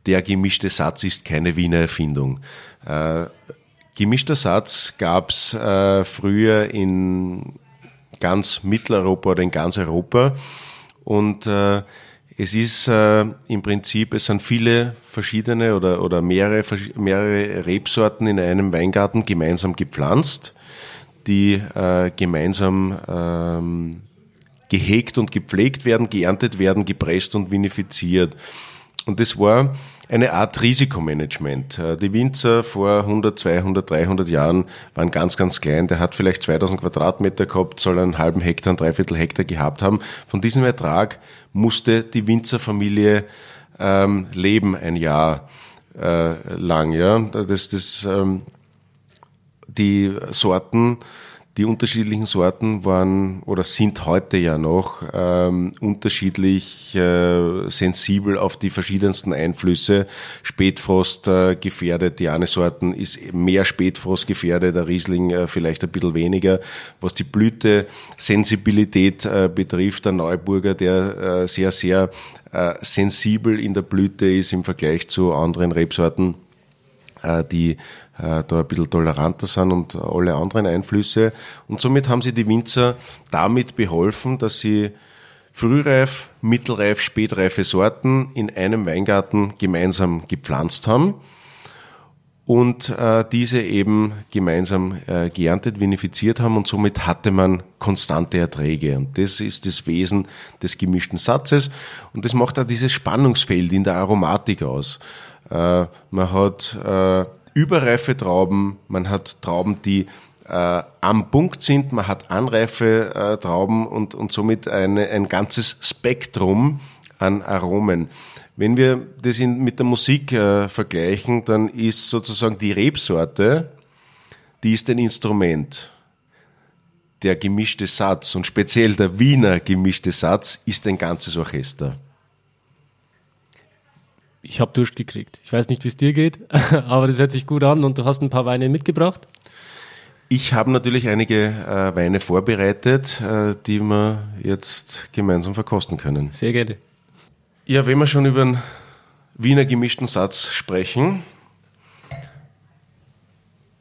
der gemischte Satz ist keine Wiener Erfindung. Äh, gemischter Satz gab's äh, früher in ganz Mitteleuropa oder in ganz Europa und äh, es ist äh, im Prinzip, es sind viele verschiedene oder, oder mehrere, mehrere Rebsorten in einem Weingarten gemeinsam gepflanzt die äh, gemeinsam ähm, gehegt und gepflegt werden, geerntet werden, gepresst und vinifiziert. Und das war eine Art Risikomanagement. Äh, die Winzer vor 100, 200, 300 Jahren waren ganz, ganz klein. Der hat vielleicht 2000 Quadratmeter gehabt, soll einen halben Hektar, einen Dreiviertel Hektar gehabt haben. Von diesem Ertrag musste die Winzerfamilie ähm, leben ein Jahr äh, lang. Ja, das, das ähm, die Sorten, die unterschiedlichen Sorten waren oder sind heute ja noch ähm, unterschiedlich äh, sensibel auf die verschiedensten Einflüsse. Spätfrost äh, gefährdet, die eine Sorten ist mehr Spätfrost gefährdet, der Riesling äh, vielleicht ein bisschen weniger. Was die Blütesensibilität äh, betrifft, der Neuburger, der äh, sehr, sehr äh, sensibel in der Blüte ist im Vergleich zu anderen Rebsorten äh, die da ein bisschen toleranter sind und alle anderen Einflüsse. Und somit haben sie die Winzer damit beholfen, dass sie frühreif, mittelreif, spätreife Sorten in einem Weingarten gemeinsam gepflanzt haben und äh, diese eben gemeinsam äh, geerntet, vinifiziert haben und somit hatte man konstante Erträge. Und das ist das Wesen des gemischten Satzes und das macht auch dieses Spannungsfeld in der Aromatik aus. Äh, man hat äh, überreife Trauben, man hat Trauben, die äh, am Punkt sind, man hat anreife äh, Trauben und, und somit eine, ein ganzes Spektrum an Aromen. Wenn wir das in, mit der Musik äh, vergleichen, dann ist sozusagen die Rebsorte, die ist ein Instrument. Der gemischte Satz und speziell der Wiener gemischte Satz ist ein ganzes Orchester ich habe Durst gekriegt. Ich weiß nicht, wie es dir geht, [laughs] aber das hört sich gut an und du hast ein paar Weine mitgebracht. Ich habe natürlich einige äh, Weine vorbereitet, äh, die wir jetzt gemeinsam verkosten können. Sehr gerne. Ja, wenn wir schon über einen Wiener gemischten Satz sprechen,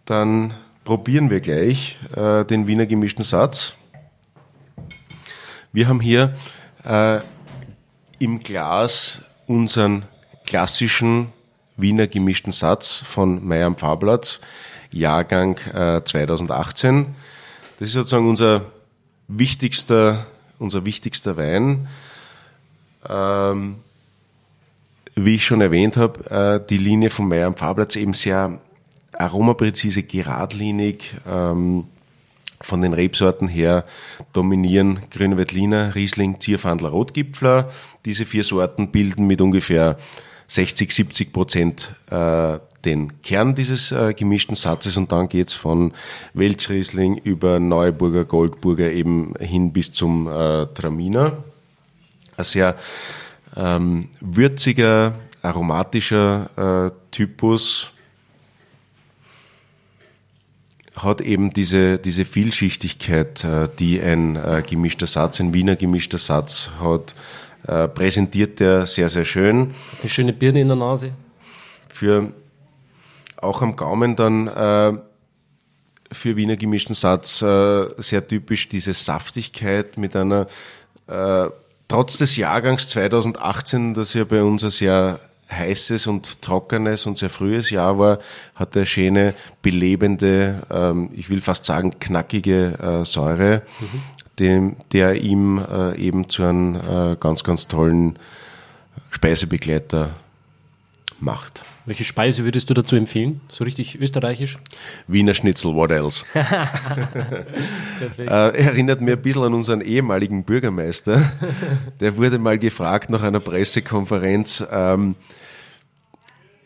dann probieren wir gleich äh, den Wiener gemischten Satz. Wir haben hier äh, im Glas unseren klassischen Wiener gemischten Satz von Meyer am Fahrplatz, Jahrgang äh, 2018. Das ist sozusagen unser wichtigster, unser wichtigster Wein. Ähm, wie ich schon erwähnt habe, äh, die Linie von Meyer am Fahrplatz eben sehr aromapräzise, geradlinig. Ähm, von den Rebsorten her dominieren Grüne Veltliner, Riesling, Zierfandler, Rotgipfler. Diese vier Sorten bilden mit ungefähr 60, 70 Prozent äh, den Kern dieses äh, gemischten Satzes. Und dann geht's von Welschriesling über Neuburger, Goldburger eben hin bis zum äh, Traminer. Ein sehr ähm, würziger, aromatischer äh, Typus. Hat eben diese, diese Vielschichtigkeit, äh, die ein äh, gemischter Satz, ein Wiener gemischter Satz hat, äh, präsentiert er sehr, sehr schön. Eine schöne Birne in der Nase. Für auch am Gaumen dann äh, für Wiener gemischten Satz äh, sehr typisch diese Saftigkeit mit einer, äh, trotz des Jahrgangs 2018, das ja bei uns ein sehr heißes und trockenes und sehr frühes Jahr war, hat er schöne, belebende, ähm, ich will fast sagen knackige äh, Säure. Mhm dem, der ihm äh, eben zu einem äh, ganz, ganz tollen Speisebegleiter macht. Welche Speise würdest du dazu empfehlen? So richtig österreichisch? Wiener Schnitzel, what else? [laughs] äh, erinnert mir ein bisschen an unseren ehemaligen Bürgermeister. Der wurde mal gefragt nach einer Pressekonferenz, ähm,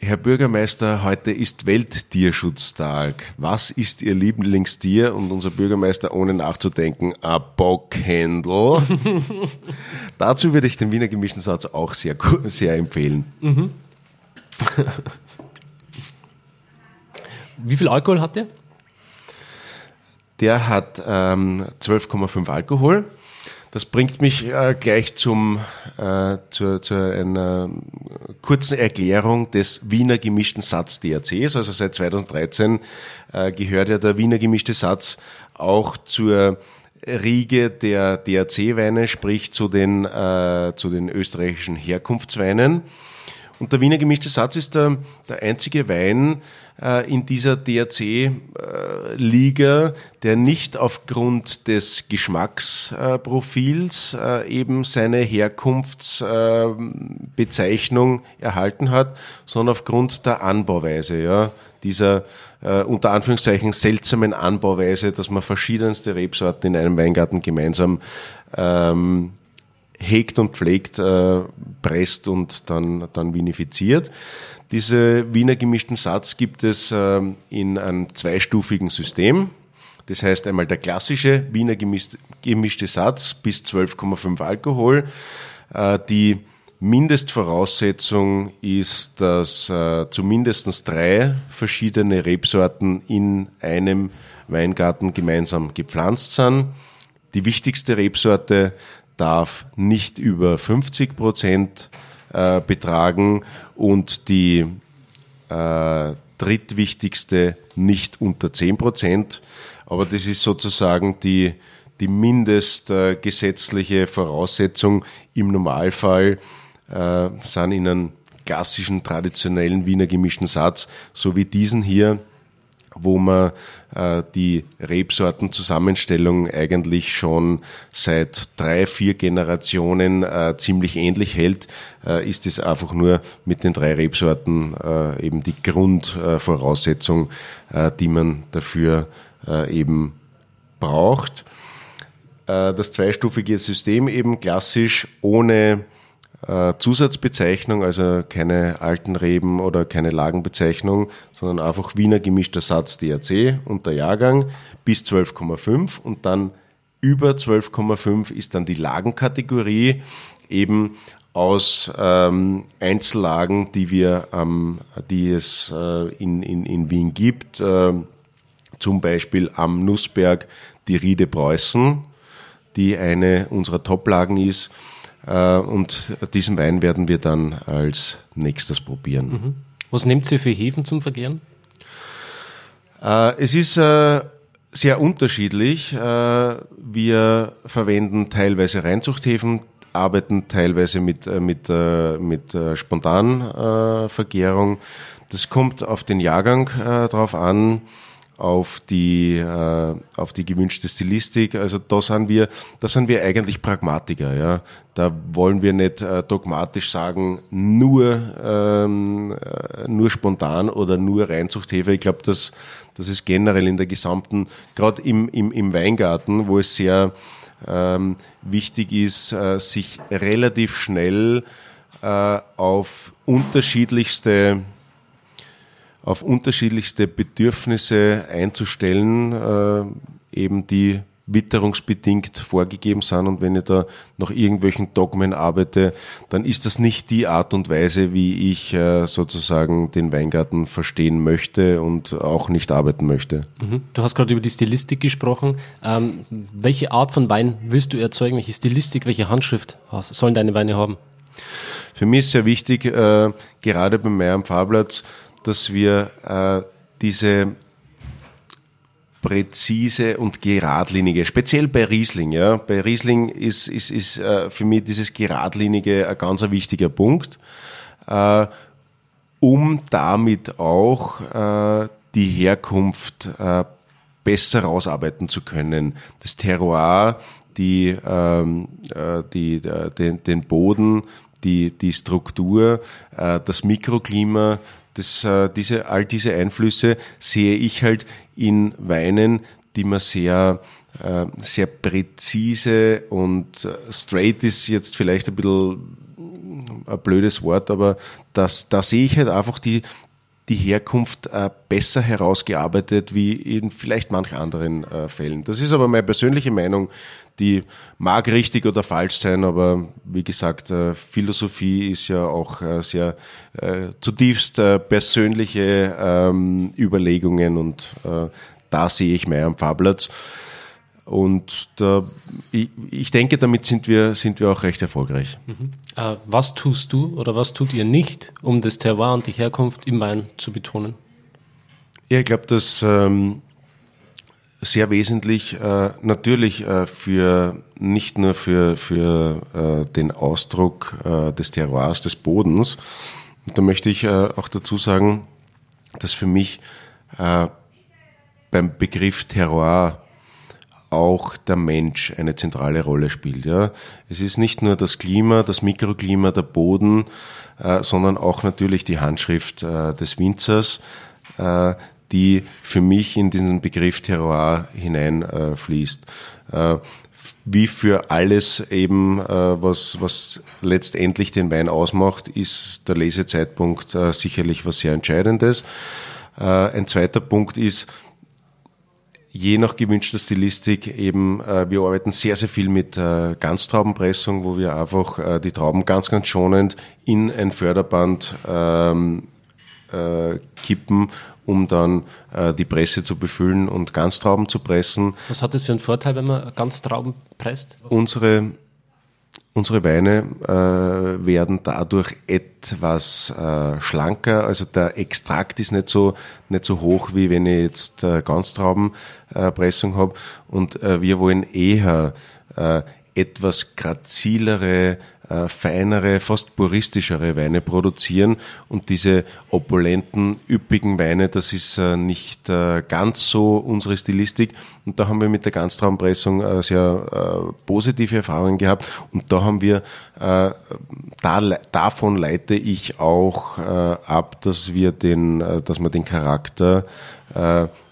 Herr Bürgermeister, heute ist Welttierschutztag. Was ist Ihr Lieblingstier? Und unser Bürgermeister, ohne nachzudenken, ein Bockhändel. [laughs] Dazu würde ich den Wiener gemischten Satz auch sehr, sehr empfehlen. Mhm. Wie viel Alkohol hat der? Der hat ähm, 12,5 Alkohol. Das bringt mich äh, gleich zum, äh, zu, zu einer kurzen Erklärung des Wiener gemischten Satz DRCs. Also seit 2013 äh, gehört ja der Wiener gemischte Satz auch zur Riege der DRC-Weine, sprich zu den, äh, zu den österreichischen Herkunftsweinen. Und der Wiener gemischte Satz ist der, der einzige Wein in dieser DRC-Liga, äh, der nicht aufgrund des Geschmacksprofils äh, eben seine Herkunftsbezeichnung erhalten hat, sondern aufgrund der Anbauweise, ja, dieser äh, unter Anführungszeichen seltsamen Anbauweise, dass man verschiedenste Rebsorten in einem Weingarten gemeinsam ähm, hegt und pflegt, äh, presst und dann, dann vinifiziert. Diese Wiener gemischten Satz gibt es äh, in einem zweistufigen System. Das heißt einmal der klassische Wiener gemischte, gemischte Satz bis 12,5 Alkohol. Äh, die Mindestvoraussetzung ist, dass äh, zumindest drei verschiedene Rebsorten in einem Weingarten gemeinsam gepflanzt sind. Die wichtigste Rebsorte darf nicht über 50 Prozent äh, betragen und die äh, drittwichtigste nicht unter 10 Prozent. Aber das ist sozusagen die, die mindestgesetzliche Voraussetzung. Im Normalfall äh, sind in einem klassischen, traditionellen Wiener gemischten Satz, so wie diesen hier, wo man äh, die Rebsortenzusammenstellung eigentlich schon seit drei, vier Generationen äh, ziemlich ähnlich hält, äh, ist es einfach nur mit den drei Rebsorten äh, eben die Grundvoraussetzung, äh, die man dafür äh, eben braucht. das zweistufige System eben klassisch ohne äh, Zusatzbezeichnung, also keine alten Reben oder keine Lagenbezeichnung, sondern einfach Wiener gemischter Satz DRC und der Jahrgang bis 12,5 und dann über 12,5 ist dann die Lagenkategorie eben aus ähm, Einzellagen, die wir, ähm, die es äh, in, in, in Wien gibt, äh, zum Beispiel am Nussberg die Riede Preußen, die eine unserer Toplagen ist äh, und diesen Wein werden wir dann als nächstes probieren. Mhm. Was nehmt ihr für Hefen zum Vergären? Äh, es ist äh, sehr unterschiedlich. Wir verwenden teilweise Reinzuchthäfen, arbeiten teilweise mit, mit, mit Spontanvergärung. Das kommt auf den Jahrgang drauf an auf die, äh, auf die gewünschte Stilistik. Also da sind wir, da sind wir eigentlich Pragmatiker, ja. Da wollen wir nicht äh, dogmatisch sagen, nur, ähm, äh, nur spontan oder nur Reinzuchthefe. Ich glaube, das, das ist generell in der gesamten, gerade im, im, im Weingarten, wo es sehr ähm, wichtig ist, äh, sich relativ schnell äh, auf unterschiedlichste auf unterschiedlichste Bedürfnisse einzustellen, äh, eben die witterungsbedingt vorgegeben sind und wenn ich da nach irgendwelchen Dogmen arbeite, dann ist das nicht die Art und Weise, wie ich äh, sozusagen den Weingarten verstehen möchte und auch nicht arbeiten möchte. Mhm. Du hast gerade über die Stilistik gesprochen. Ähm, welche Art von Wein willst du erzeugen? Welche Stilistik, welche Handschrift sollen deine Weine haben? Für mich ist sehr wichtig, äh, gerade bei Meier am Fahrplatz, dass wir äh, diese präzise und geradlinige, speziell bei Riesling, ja. Bei Riesling ist, ist, ist äh, für mich dieses geradlinige ein ganz wichtiger Punkt, äh, um damit auch äh, die Herkunft äh, besser rausarbeiten zu können. Das Terroir, die, ähm, äh, die, äh, den, den Boden, die, die Struktur, das Mikroklima, das, äh, diese, all diese Einflüsse sehe ich halt in Weinen, die man sehr, äh, sehr präzise und äh, straight ist jetzt vielleicht ein bisschen ein blödes Wort, aber das, da sehe ich halt einfach die, die Herkunft äh, besser herausgearbeitet wie in vielleicht manch anderen äh, Fällen. Das ist aber meine persönliche Meinung, die mag richtig oder falsch sein, aber wie gesagt, äh, Philosophie ist ja auch äh, sehr äh, zutiefst äh, persönliche ähm, Überlegungen und da sehe ich Meier am Fahrplatz. Und da, ich, ich, denke, damit sind wir, sind wir auch recht erfolgreich. Mhm. Äh, was tust du oder was tut ihr nicht, um das Terroir und die Herkunft im Wein zu betonen? Ja, ich glaube, dass ähm, sehr wesentlich äh, natürlich äh, für nicht nur für, für äh, den Ausdruck äh, des Terroirs, des Bodens. Und da möchte ich äh, auch dazu sagen, dass für mich äh, beim Begriff Terroir auch der Mensch eine zentrale Rolle spielt. Ja. Es ist nicht nur das Klima, das Mikroklima, der Boden, äh, sondern auch natürlich die Handschrift äh, des Winzers, äh, die für mich in diesen Begriff Terroir hineinfließt. Äh, wie für alles eben, äh, was, was letztendlich den Wein ausmacht, ist der Lesezeitpunkt äh, sicherlich was sehr Entscheidendes. ein zweiter Punkt ist, je nach gewünschter Stilistik eben, äh, wir arbeiten sehr, sehr viel mit äh, Ganztraubenpressung, wo wir einfach äh, die Trauben ganz, ganz schonend in ein Förderband ähm, äh, kippen, um dann äh, die Presse zu befüllen und Ganztrauben zu pressen. Was hat das für einen Vorteil, wenn man Ganztrauben presst? Unsere Unsere Weine äh, werden dadurch etwas äh, schlanker, also der Extrakt ist nicht so nicht so hoch wie wenn ich jetzt äh, Ganztraubenpressung habe und äh, wir wollen eher äh, etwas grazilere äh, feinere, fast puristischere Weine produzieren. Und diese opulenten, üppigen Weine, das ist äh, nicht äh, ganz so unsere Stilistik. Und da haben wir mit der Ganztraumpressung äh, sehr äh, positive Erfahrungen gehabt. Und da haben wir, äh, da, davon leite ich auch ab, dass wir den, dass man den Charakter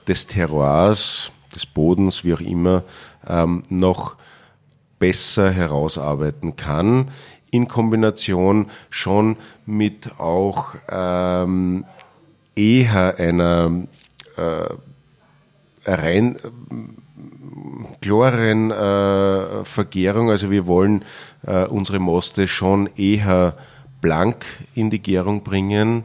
des Terroirs, des Bodens, wie auch immer, ähm, noch besser herausarbeiten kann, in Kombination schon mit auch ähm, eher einer äh, rein klareren äh, Vergärung. Also wir wollen äh, unsere Moste schon eher blank in die Gärung bringen,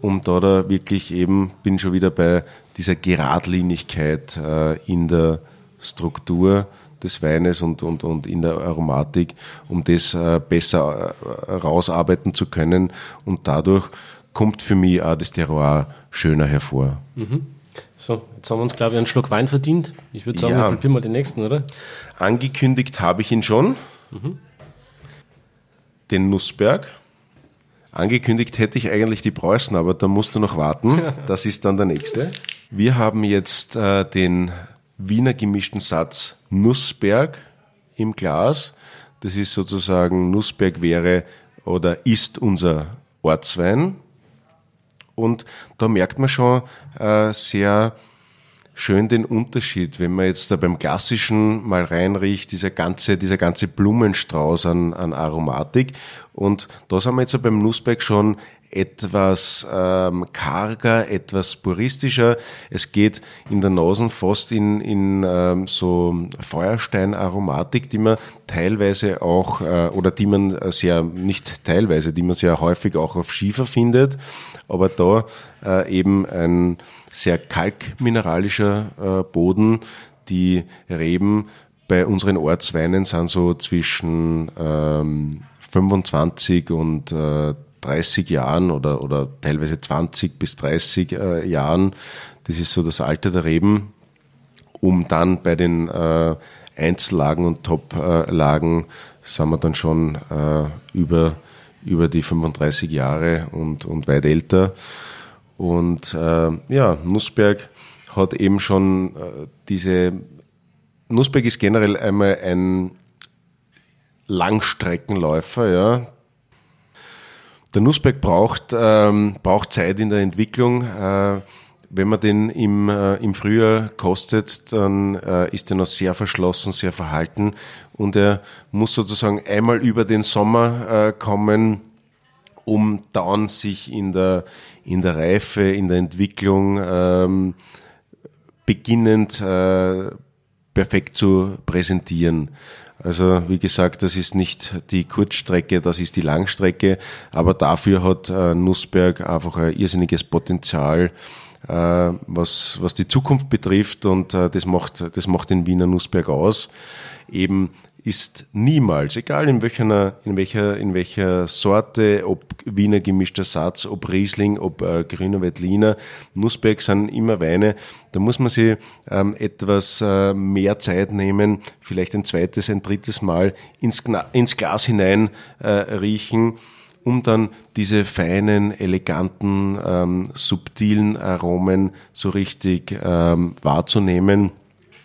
um da, da wirklich eben, bin schon wieder bei dieser Geradlinigkeit äh, in der Struktur des Weines und, und, und in der Aromatik, um das äh, besser äh, rausarbeiten zu können. Und dadurch kommt für mich auch das Terroir schöner hervor. Mhm. So, jetzt haben wir uns, glaube ich, einen Schluck Wein verdient. Ich würde sagen, ja. wir probieren mal den nächsten, oder? Angekündigt habe ich ihn schon. Mhm. Den Nussberg. Angekündigt hätte ich eigentlich die Preußen, aber da musst du noch warten. [laughs] Das ist dann der nächste. Wir haben jetzt äh, den Wiener gemischten Satz Nussberg im Glas. Das ist sozusagen, Nussberg wäre oder ist unser Ortswein. Und da merkt man schon äh, sehr schön den Unterschied, wenn man jetzt da beim klassischen mal reinriecht, dieser ganze, dieser ganze Blumenstrauß an, an Aromatik. Und da sind wir jetzt beim Nussberg schon etwas ähm, karger, etwas puristischer. Es geht in der Nase fast in, in ähm, so Feuersteinaromatik, die man teilweise auch, äh, oder die man sehr, nicht teilweise, die man sehr häufig auch auf Schiefer findet, aber da äh, eben ein sehr kalkmineralischer äh, Boden. Die Reben bei unseren Ortsweinen sind so zwischen ähm, 25 und äh, 30 Jahren oder, oder teilweise 20 bis 30 äh, Jahren. Das ist so das Alter der Reben, um dann bei den äh, Einzellagen und Toplagen sind wir dann schon äh, über, über die 35 Jahre und, und weit älter. Und äh, ja, Nussberg hat eben schon äh, diese, Nussberg ist generell einmal ein Langstreckenläufer, ja, der Nussberg braucht, ähm, braucht Zeit in der Entwicklung. Äh, wenn man den im, äh, im Frühjahr kostet, dann äh, ist er noch sehr verschlossen, sehr verhalten und er muss sozusagen einmal über den Sommer äh, kommen, um dann sich in der, in der Reife, in der Entwicklung ähm, beginnend äh, perfekt zu präsentieren. Also wie gesagt, das ist nicht die Kurzstrecke, das ist die Langstrecke, aber dafür hat äh, Nussberg einfach ein irrsinniges Potenzial, was, was die Zukunft betrifft und äh, das, macht, das macht den Wiener Nussberg aus. Eben ist niemals, egal in welcher, in welcher, in welcher Sorte, ob Wiener gemischter Satz, ob Riesling, ob äh, grüner Veltliner, Nussberg sind immer Weine. Da muss man sich ähm, etwas äh, mehr Zeit nehmen, vielleicht ein zweites, ein drittes Mal ins, ins Glas hinein äh, riechen um dann diese feinen, eleganten, ähm, subtilen Aromen so richtig ähm, wahrzunehmen.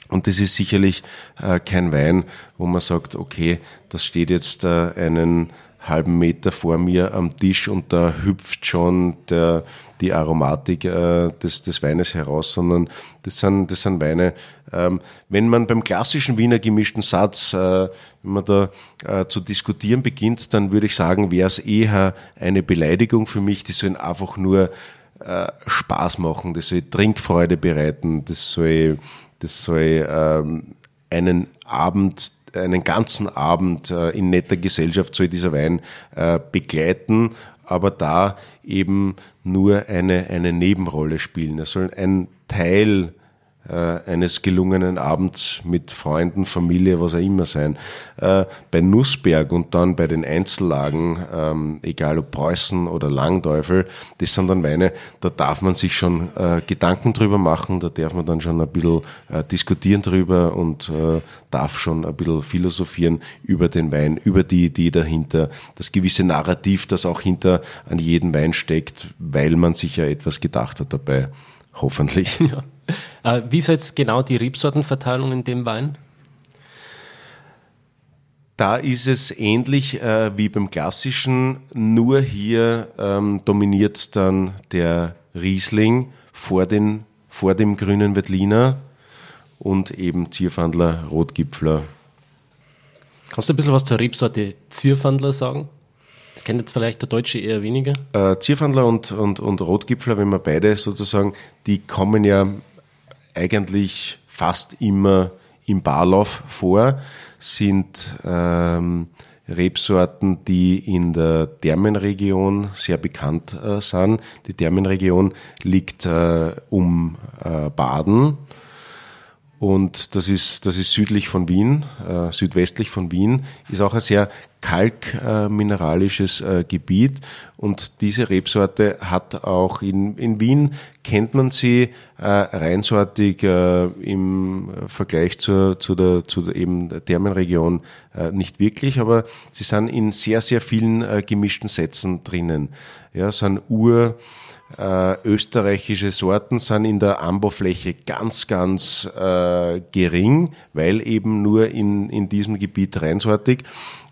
Und das ist sicherlich äh, kein Wein, wo man sagt, okay, das steht jetzt äh, einen halben Meter vor mir am Tisch und da hüpft schon der, die Aromatik äh, des, des Weines heraus, sondern das sind, das sind Weine. Ähm, wenn man beim klassischen Wiener gemischten Satz, äh, wenn man da äh, zu diskutieren beginnt, dann würde ich sagen, wäre es eher eine Beleidigung für mich, die sollen einfach nur äh, Spaß machen, das soll Trinkfreude bereiten, das soll das soll ähm, einen Abend einen ganzen Abend in netter Gesellschaft soll dieser Wein begleiten, aber da eben nur eine, eine Nebenrolle spielen. Er soll ein Teil eines gelungenen Abends mit Freunden, Familie, was auch immer sein. Äh, bei Nussberg und dann bei den Einzellagen, ähm, egal ob Preußen oder Langteufel, das sind dann Weine, da darf man sich schon äh, Gedanken drüber machen, da darf man dann schon ein bisschen äh, diskutieren drüber und äh, darf schon ein bisschen philosophieren über den Wein, über die Idee dahinter, das gewisse Narrativ, das auch hinter an jedem Wein steckt, weil man sich ja etwas gedacht hat dabei. Hoffentlich. [laughs] Ja. Äh, wie ist jetzt genau die Rebsortenverteilung in dem Wein? Da ist es ähnlich äh, wie beim klassischen, nur hier ähm, dominiert dann der Riesling vor, den, vor dem grünen Veltliner und eben Zierfandler, Rotgipfler. Kannst du ein bisschen was zur Rebsorte Zierfandler sagen? Das kennt jetzt vielleicht der Deutsche eher weniger. Äh, Zierfandler und, und, und Rotgipfler, wenn wir beide sozusagen, die kommen ja eigentlich fast immer im Barlauf vor, sind ähm, Rebsorten, die in der Thermenregion sehr bekannt äh, sind. Die Thermenregion liegt äh, um äh, Baden und das ist, das ist südlich von Wien, äh, südwestlich von Wien, ist auch ein sehr kalkmineralisches äh, Gebiet. Und diese Rebsorte hat auch in, in Wien, kennt man sie äh, reinsortig äh, im Vergleich zur, zu der, zu der eben Thermenregion äh, nicht wirklich, aber sie sind in sehr, sehr vielen äh, gemischten Sätzen drinnen. Ja, sind Ur, äh, österreichische Sorten sind in der Anbaufläche ganz, ganz äh, gering, weil eben nur in, in diesem Gebiet reinsortig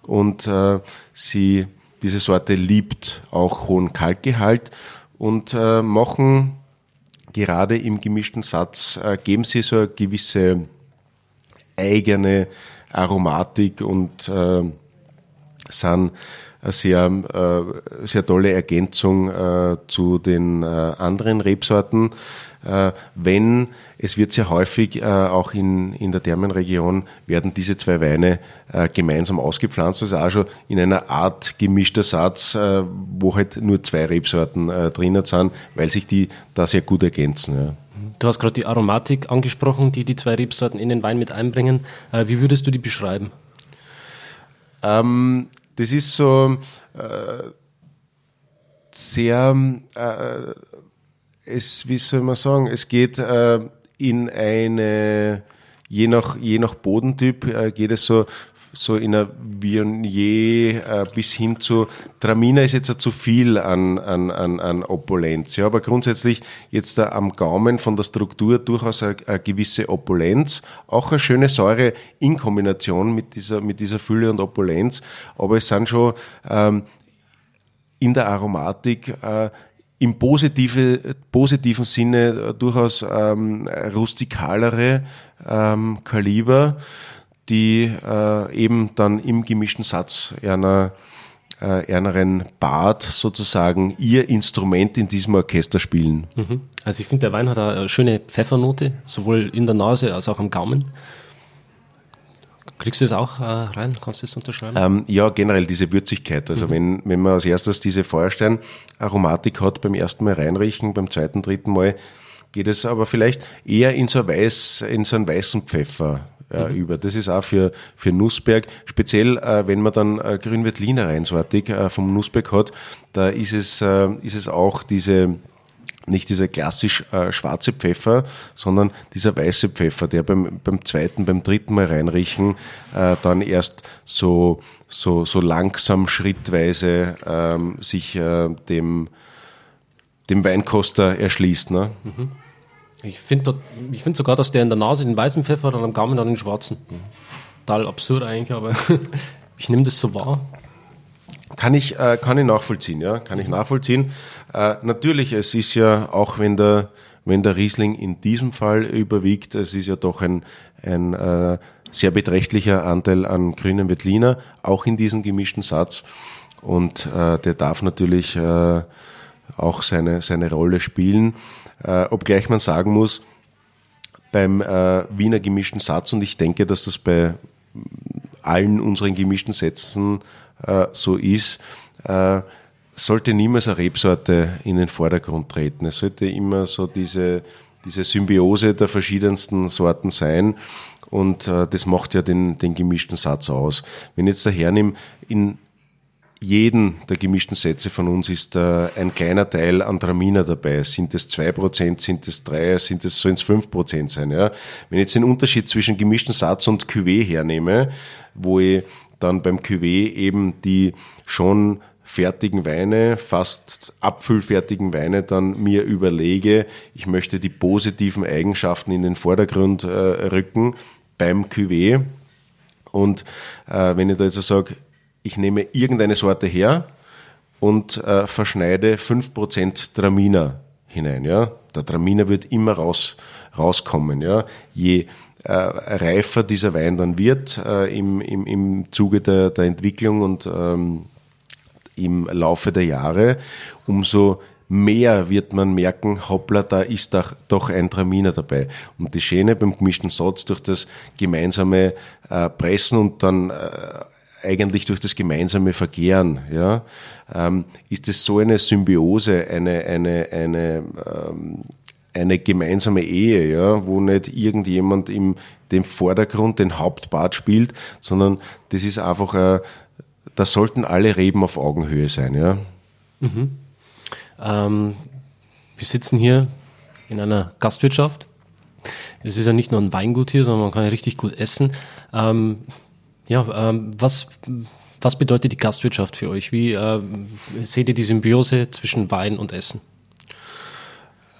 und äh, sie, diese Sorte liebt auch hohen Kalkgehalt und äh, machen gerade im gemischten Satz, äh, geben sie so eine gewisse eigene Aromatik und äh, sind eine sehr, äh, sehr tolle Ergänzung äh, zu den äh, anderen Rebsorten. Äh, wenn, es wird sehr häufig äh, auch in, in der Thermenregion, werden diese zwei Weine äh, gemeinsam ausgepflanzt. Das ist auch schon in einer Art gemischter Satz, wo halt nur zwei Rebsorten drinnen sind, weil sich die da sehr gut ergänzen. Ja. Du hast gerade die Aromatik angesprochen, die die zwei Rebsorten in den Wein mit einbringen. Wie würdest du die beschreiben? Ähm, das ist so äh, sehr, äh, es, wie soll man sagen, es geht äh, in eine, je nach, je nach Bodentyp äh, geht es so so in einer Viognier äh, bis hin zu Traminer ist jetzt zu viel an, an, an, an Opulenz. Ja, aber grundsätzlich jetzt da am Gaumen von der Struktur durchaus eine, eine gewisse Opulenz, auch eine schöne Säure in Kombination mit dieser, mit dieser Fülle und Opulenz. Aber es sind schon ähm, in der Aromatik äh, im positive, positiven Sinne durchaus ähm, rustikalere ähm, Kaliber die äh, eben dann im gemischten Satz einer äh, Bart sozusagen ihr Instrument in diesem Orchester spielen. Mhm. Also ich finde, der Wein hat eine schöne Pfeffernote, sowohl in der Nase als auch am Gaumen. Kriegst du das auch äh, rein? Kannst du das unterschreiben? Ähm, ja, generell diese Würzigkeit. Also mhm. wenn, wenn man als erstes diese Feuerstein-Aromatik hat, beim ersten Mal reinriechen, beim zweiten, dritten Mal geht es aber vielleicht eher in so, weiß, in so einen weißen Pfeffer äh, mhm. über. Das ist auch für, für Nussberg, speziell äh, wenn man dann äh, Grünwettliner reinsortig äh, vom Nussberg hat, da ist es, äh, ist es auch diese nicht dieser klassisch äh, schwarze Pfeffer, sondern dieser weiße Pfeffer, der beim, beim zweiten, beim dritten Mal reinriechen, äh, dann erst so, so, so langsam, schrittweise ähm, sich äh, dem, dem Weinkoster erschließt. Ne? Mhm. Ich finde find sogar, dass der in der Nase den weißen Pfeffer hat und am Gaumen dann den schwarzen. Total absurd eigentlich, aber [laughs] ich nehme das so wahr. Kann ich, äh, kann ich nachvollziehen, ja, kann ich nachvollziehen. Äh, natürlich, es ist ja, auch wenn der, wenn der Riesling in diesem Fall überwiegt, es ist ja doch ein, ein äh, sehr beträchtlicher Anteil an grünen Veltliner, auch in diesem gemischten Satz. Und äh, der darf natürlich äh, auch seine, seine Rolle spielen. Äh, obgleich man sagen muss, beim äh, Wiener gemischten Satz und ich denke, dass das bei allen unseren gemischten Sätzen äh, so ist, äh, sollte niemals eine Rebsorte in den Vordergrund treten. Es sollte immer so diese, diese Symbiose der verschiedensten Sorten sein. Und äh, das macht ja den, den gemischten Satz aus. Wenn ich jetzt daher nehme, in jeden der gemischten Sätze von uns ist äh, ein kleiner Teil an Traminer dabei. Sind es zwei Prozent, sind es drei, sind es, sollen es fünf Prozent sein, ja? Wenn ich jetzt den Unterschied zwischen gemischten Satz und Cuvée hernehme, wo ich dann beim Cuvée eben die schon fertigen Weine, fast abfüllfertigen Weine dann mir überlege, ich möchte die positiven Eigenschaften in den Vordergrund äh, rücken beim Cuvée. Und äh, wenn ich da jetzt sage, ich nehme irgendeine Sorte her und äh, verschneide fünf Prozent Traminer hinein. Ja? Der Traminer wird immer raus, rauskommen. Ja? Je äh, reifer dieser Wein dann wird äh, im, im, im Zuge der, der Entwicklung und ähm, im Laufe der Jahre, umso mehr wird man merken, hoppla, da ist doch, doch ein Traminer dabei. Und die Schöne beim gemischten Satz durch das gemeinsame äh, Pressen und dann äh, eigentlich durch das gemeinsame Vergehren, ja, ähm, ist es so eine Symbiose, eine, eine, eine, ähm, eine gemeinsame Ehe, ja, wo nicht irgendjemand im dem Vordergrund den Hauptpart spielt, sondern das ist einfach, äh, da sollten alle Reben auf Augenhöhe sein, ja. Mhm. Ähm, wir sitzen hier in einer Gastwirtschaft. Es ist ja nicht nur ein Weingut hier, sondern man kann ja richtig gut essen. Ähm, ja, ähm, was, was bedeutet die Gastwirtschaft für euch? Wie äh, seht ihr die Symbiose zwischen Wein und Essen?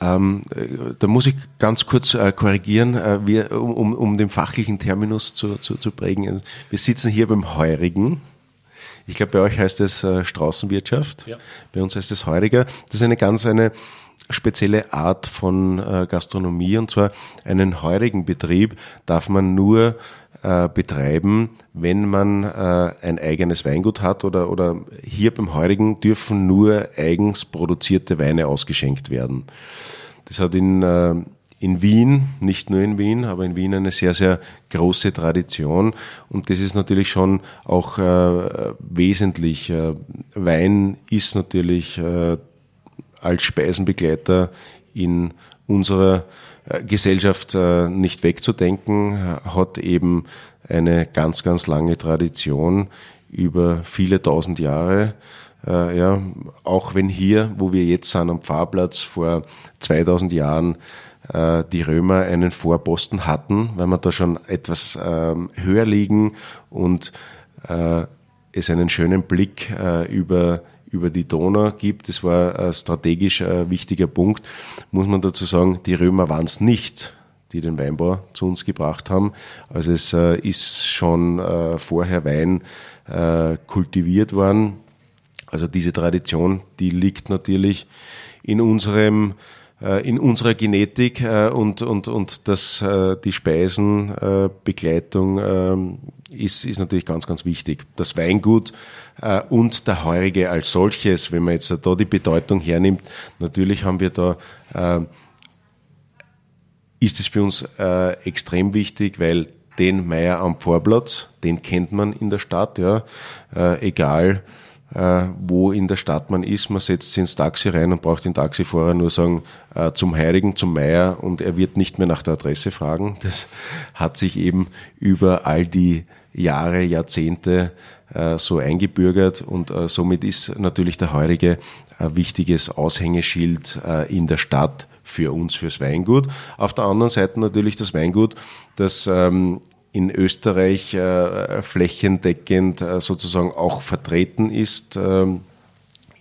Ähm, äh, da muss ich ganz kurz äh, korrigieren, äh, wir, um, um den fachlichen Terminus zu, zu, zu prägen. Wir sitzen hier beim Heurigen. Ich glaube, bei euch heißt es äh, Straußenwirtschaft. Ja. Bei uns heißt es Heuriger. Das ist eine ganz eine spezielle Art von äh, Gastronomie und zwar einen heurigen Betrieb darf man nur äh, betreiben, wenn man äh, ein eigenes Weingut hat oder, oder hier beim Heurigen dürfen nur eigens produzierte Weine ausgeschenkt werden. Das hat in, äh, in Wien, nicht nur in Wien, aber in Wien eine sehr, sehr große Tradition und das ist natürlich schon auch äh, wesentlich. Äh, Wein ist natürlich äh, als Speisenbegleiter in unserer Gesellschaft äh, nicht wegzudenken, hat eben eine ganz, ganz lange Tradition über viele tausend Jahre. Äh, ja, auch wenn hier, wo wir jetzt sind am Pfarrplatz, vor 2000 Jahren die Römer einen Vorposten hatten, weil wir da schon etwas ähm, höher liegen und es einen schönen Blick über über die Donau gibt. Das war ein strategisch ein wichtiger Punkt. Muss man dazu sagen, die Römer waren es nicht, die den Weinbau zu uns gebracht haben. Also es äh, ist schon äh, vorher Wein äh, kultiviert worden. Also diese Tradition, die liegt natürlich in unserem in unserer Genetik und, und, und das, die Speisenbegleitung ähm, ist, ist natürlich ganz, ganz wichtig. Das Weingut äh, und der Heurige als solches, wenn man jetzt da die Bedeutung hernimmt, natürlich haben wir da, äh, ist es für uns äh, extrem wichtig, weil den Meier am Vorplatz, den kennt man in der Stadt, ja, äh, egal äh, wo in der Stadt man ist, man setzt sich ins Taxi rein und braucht den Taxifahrer nur sagen, äh, zum Heiligen, zum Meier und er wird nicht mehr nach der Adresse fragen. Das hat sich eben über all die Jahre, Jahrzehnte äh, so eingebürgert und äh, somit ist natürlich der heurige ein wichtiges Aushängeschild äh, in der Stadt für uns, fürs Weingut. Auf der anderen Seite natürlich das Weingut, das ähm, in Österreich äh, flächendeckend äh, sozusagen auch vertreten ist ähm,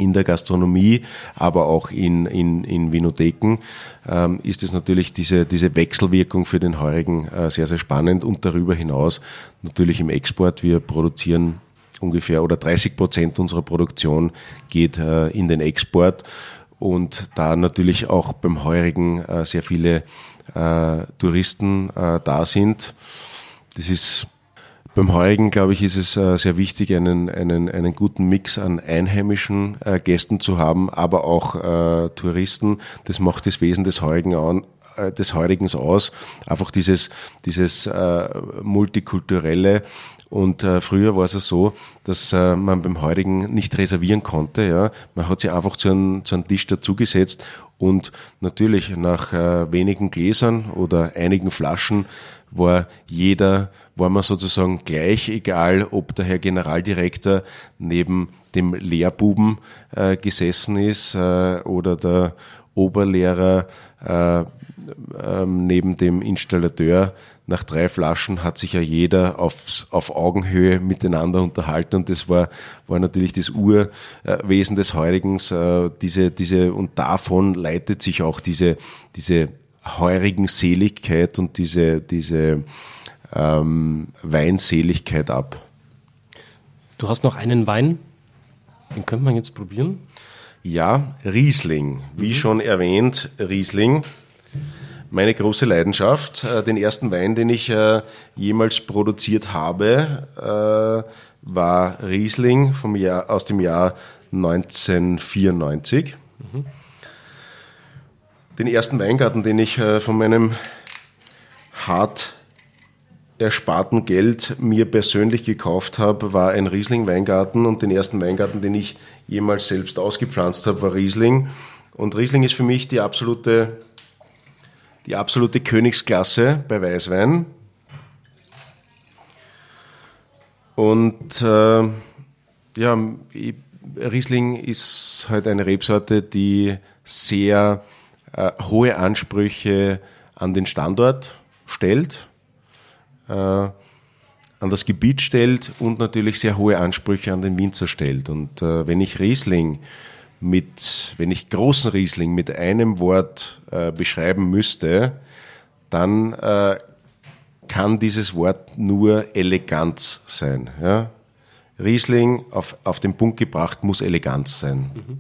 in der Gastronomie, aber auch in, in, in Vinotheken, ähm, ist es natürlich diese, diese Wechselwirkung für den Heurigen äh, sehr, sehr spannend und darüber hinaus natürlich im Export. Wir produzieren ungefähr oder 30 Prozent unserer Produktion geht äh, in den Export und da natürlich auch beim Heurigen äh, sehr viele äh, Touristen äh, da sind. Das ist beim Heurigen, glaube ich, ist es äh, sehr wichtig, einen, einen, einen guten Mix an einheimischen äh, Gästen zu haben, aber auch äh, Touristen. Das macht das Wesen des Heurigen an, äh, des Heurigens aus. Einfach dieses, dieses äh, multikulturelle. Und äh, früher war es ja so, dass äh, man beim Heurigen nicht reservieren konnte. Ja, man hat sich einfach zu einem, zu einem Tisch dazugesetzt und natürlich nach äh, wenigen Gläsern oder einigen Flaschen war jeder, war man sozusagen gleich, egal ob der Herr Generaldirektor neben dem Lehrbuben äh, gesessen ist äh, oder der Oberlehrer äh, äh, neben dem Installateur. Nach drei Flaschen hat sich ja jeder auf, auf Augenhöhe miteinander unterhalten und das war, war natürlich das Urwesen des Heurigens, äh, diese, diese, und davon leitet sich auch diese, diese heurigen Seligkeit und diese, diese ähm, Weinseligkeit ab. Du hast noch einen Wein, den könnte man jetzt probieren. Ja, Riesling. Wie mhm. schon erwähnt, Riesling. Meine große Leidenschaft. Äh, den ersten Wein, den ich äh, jemals produziert habe, äh, war Riesling vom Jahr, aus dem Jahr 1994. Mhm. Den ersten Weingarten, den ich von meinem hart ersparten Geld mir persönlich gekauft habe, war ein Riesling-Weingarten und den ersten Weingarten, den ich jemals selbst ausgepflanzt habe, war Riesling. Und Riesling ist für mich die absolute, die absolute Königsklasse bei Weißwein. Und äh, ja, Riesling ist halt eine Rebsorte, die sehr äh, hohe Ansprüche an den Standort stellt äh, an das Gebiet stellt und natürlich sehr hohe Ansprüche an den Winzer stellt. Und äh, wenn ich Riesling mit, wenn ich großen Riesling mit einem Wort äh, beschreiben müsste, dann äh, kann dieses Wort nur Eleganz sein. Ja? Riesling auf, auf den Punkt gebracht muss Eleganz sein. Mhm.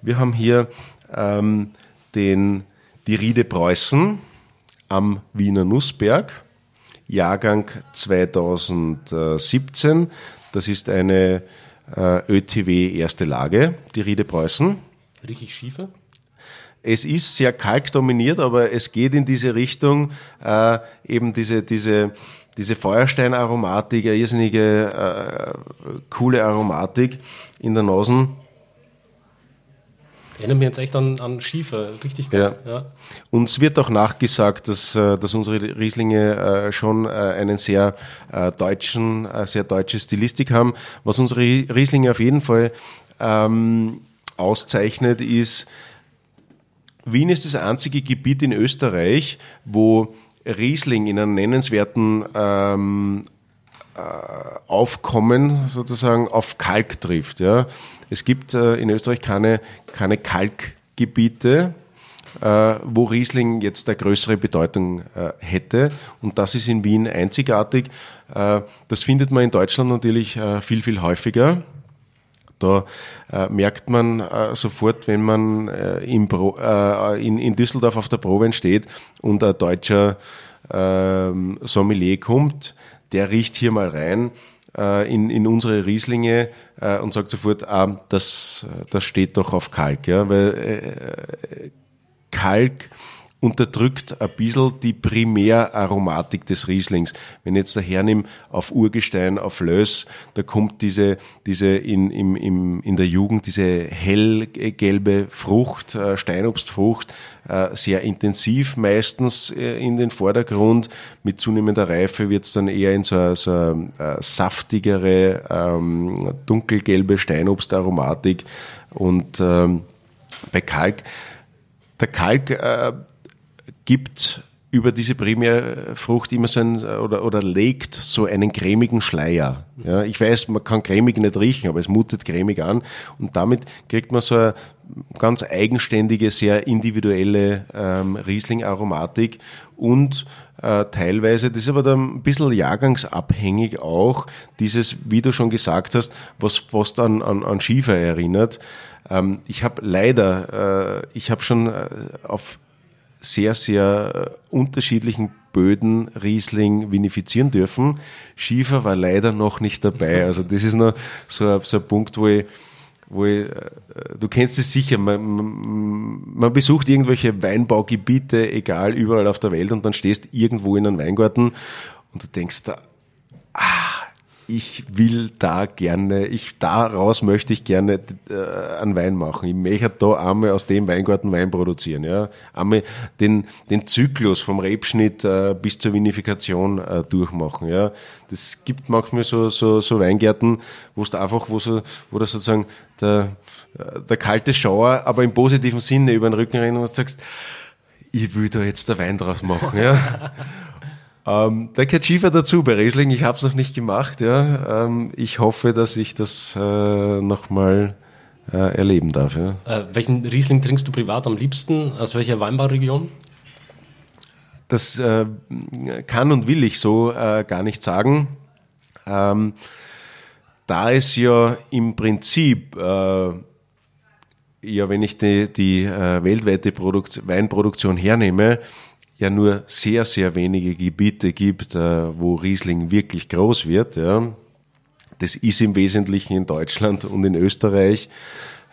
Wir haben hier ähm, den, die Riede Preußen am Wiener Nussberg, Jahrgang 2017. Das ist eine äh, ÖTW erste Lage, die Riede Preußen. Richtig schiefer? Es ist sehr kalkdominiert, aber es geht in diese Richtung, äh, eben diese, diese, diese Feuersteinaromatik, eine irrsinnige, äh, coole Aromatik in der Nase Erinnert mich jetzt echt an, an Schiefer, richtig geil. Ja. ja. Uns wird auch nachgesagt, dass, äh, dass unsere Rieslinge äh, schon äh, einen sehr deutschen, sehr deutsche Stilistik haben. Was unsere Rieslinge auf jeden Fall ähm, auszeichnet, ist, Wien ist das einzige Gebiet in Österreich, wo Riesling in einem nennenswerten ähm, Aufkommen sozusagen auf Kalk trifft. Ja. Es gibt äh, in Österreich keine, keine Kalkgebiete, äh, wo Riesling jetzt eine größere Bedeutung äh, hätte. Und das ist in Wien einzigartig. Äh, das findet man in Deutschland natürlich äh, viel, viel häufiger. Da äh, merkt man äh, sofort, wenn man äh, in, äh, in, in, Düsseldorf auf der Probe steht und ein deutscher ähm, Sommelier kommt, der riecht hier mal rein äh, in, in unsere Rieslinge äh, und sagt sofort, ah, das, das steht doch auf Kalk, ja, weil äh, Kalk unterdrückt ein bisschen die Primäraromatik des Rieslings. Wenn ich jetzt daher nehme auf Urgestein, auf Löss, da kommt diese, diese in, im, im, in der Jugend diese hellgelbe Frucht, äh, Steinobstfrucht, äh, sehr intensiv meistens äh, in den Vordergrund. Mit zunehmender Reife wird es dann eher in so, so eine saftigere, ähm, dunkelgelbe Steinobstaromatik und ähm, bei Kalk der Kalk äh, gibt über diese Primärfrucht immer so ein, oder, oder legt so einen cremigen Schleier. Ja, ich weiß, man kann cremig nicht riechen, aber es mutet cremig an und damit kriegt man so eine ganz eigenständige, sehr individuelle ähm, Riesling-Aromatik und äh, teilweise, das ist aber dann ein bisschen jahrgangsabhängig auch, dieses, wie du schon gesagt hast, was, was dann an, an Schiefer erinnert. Ähm, ich habe leider, äh, ich habe schon äh, auf sehr, sehr äh, unterschiedlichen Böden Riesling vinifizieren dürfen. Schiefer war leider noch nicht dabei. Also das ist noch so, so ein Punkt, wo ich wo ich, äh, du kennst es sicher, man, man, besucht irgendwelche Weinbaugebiete, egal überall auf der Welt, und dann stehst irgendwo in einem Weingarten und du denkst da, ah, ich will da gerne, ich daraus möchte ich gerne äh, einen Wein machen. Ich möchte da einmal aus dem Weingarten Wein produzieren. Ja, einmal den den Zyklus vom Rebschnitt äh, bis zur Vinifikation äh, durchmachen. Ja, das gibt manchmal so so, so Weingärten, wo es einfach, wo so, wo das sozusagen der äh, der kalte Schauer, aber im positiven Sinne über den Rücken rennen und sagst, ich will da jetzt der Wein draus machen. Ja. [laughs] Ähm, da gehört Schiefer dazu bei Riesling. Ich habe es noch nicht gemacht. Ja. Ähm, ich hoffe, dass ich das äh, nochmal äh, erleben darf. Ja. Äh, welchen Riesling trinkst du privat am liebsten? Aus welcher Weinbauregion? Das äh, kann und will ich so äh, gar nicht sagen. Ähm, da es ja im Prinzip äh, ja, wenn ich die, die äh, weltweite Produkt Weinproduktion hernehme, ja nur sehr, sehr wenige Gebiete gibt, äh, wo Riesling wirklich groß wird. Ja. Das ist im Wesentlichen in Deutschland und in Österreich,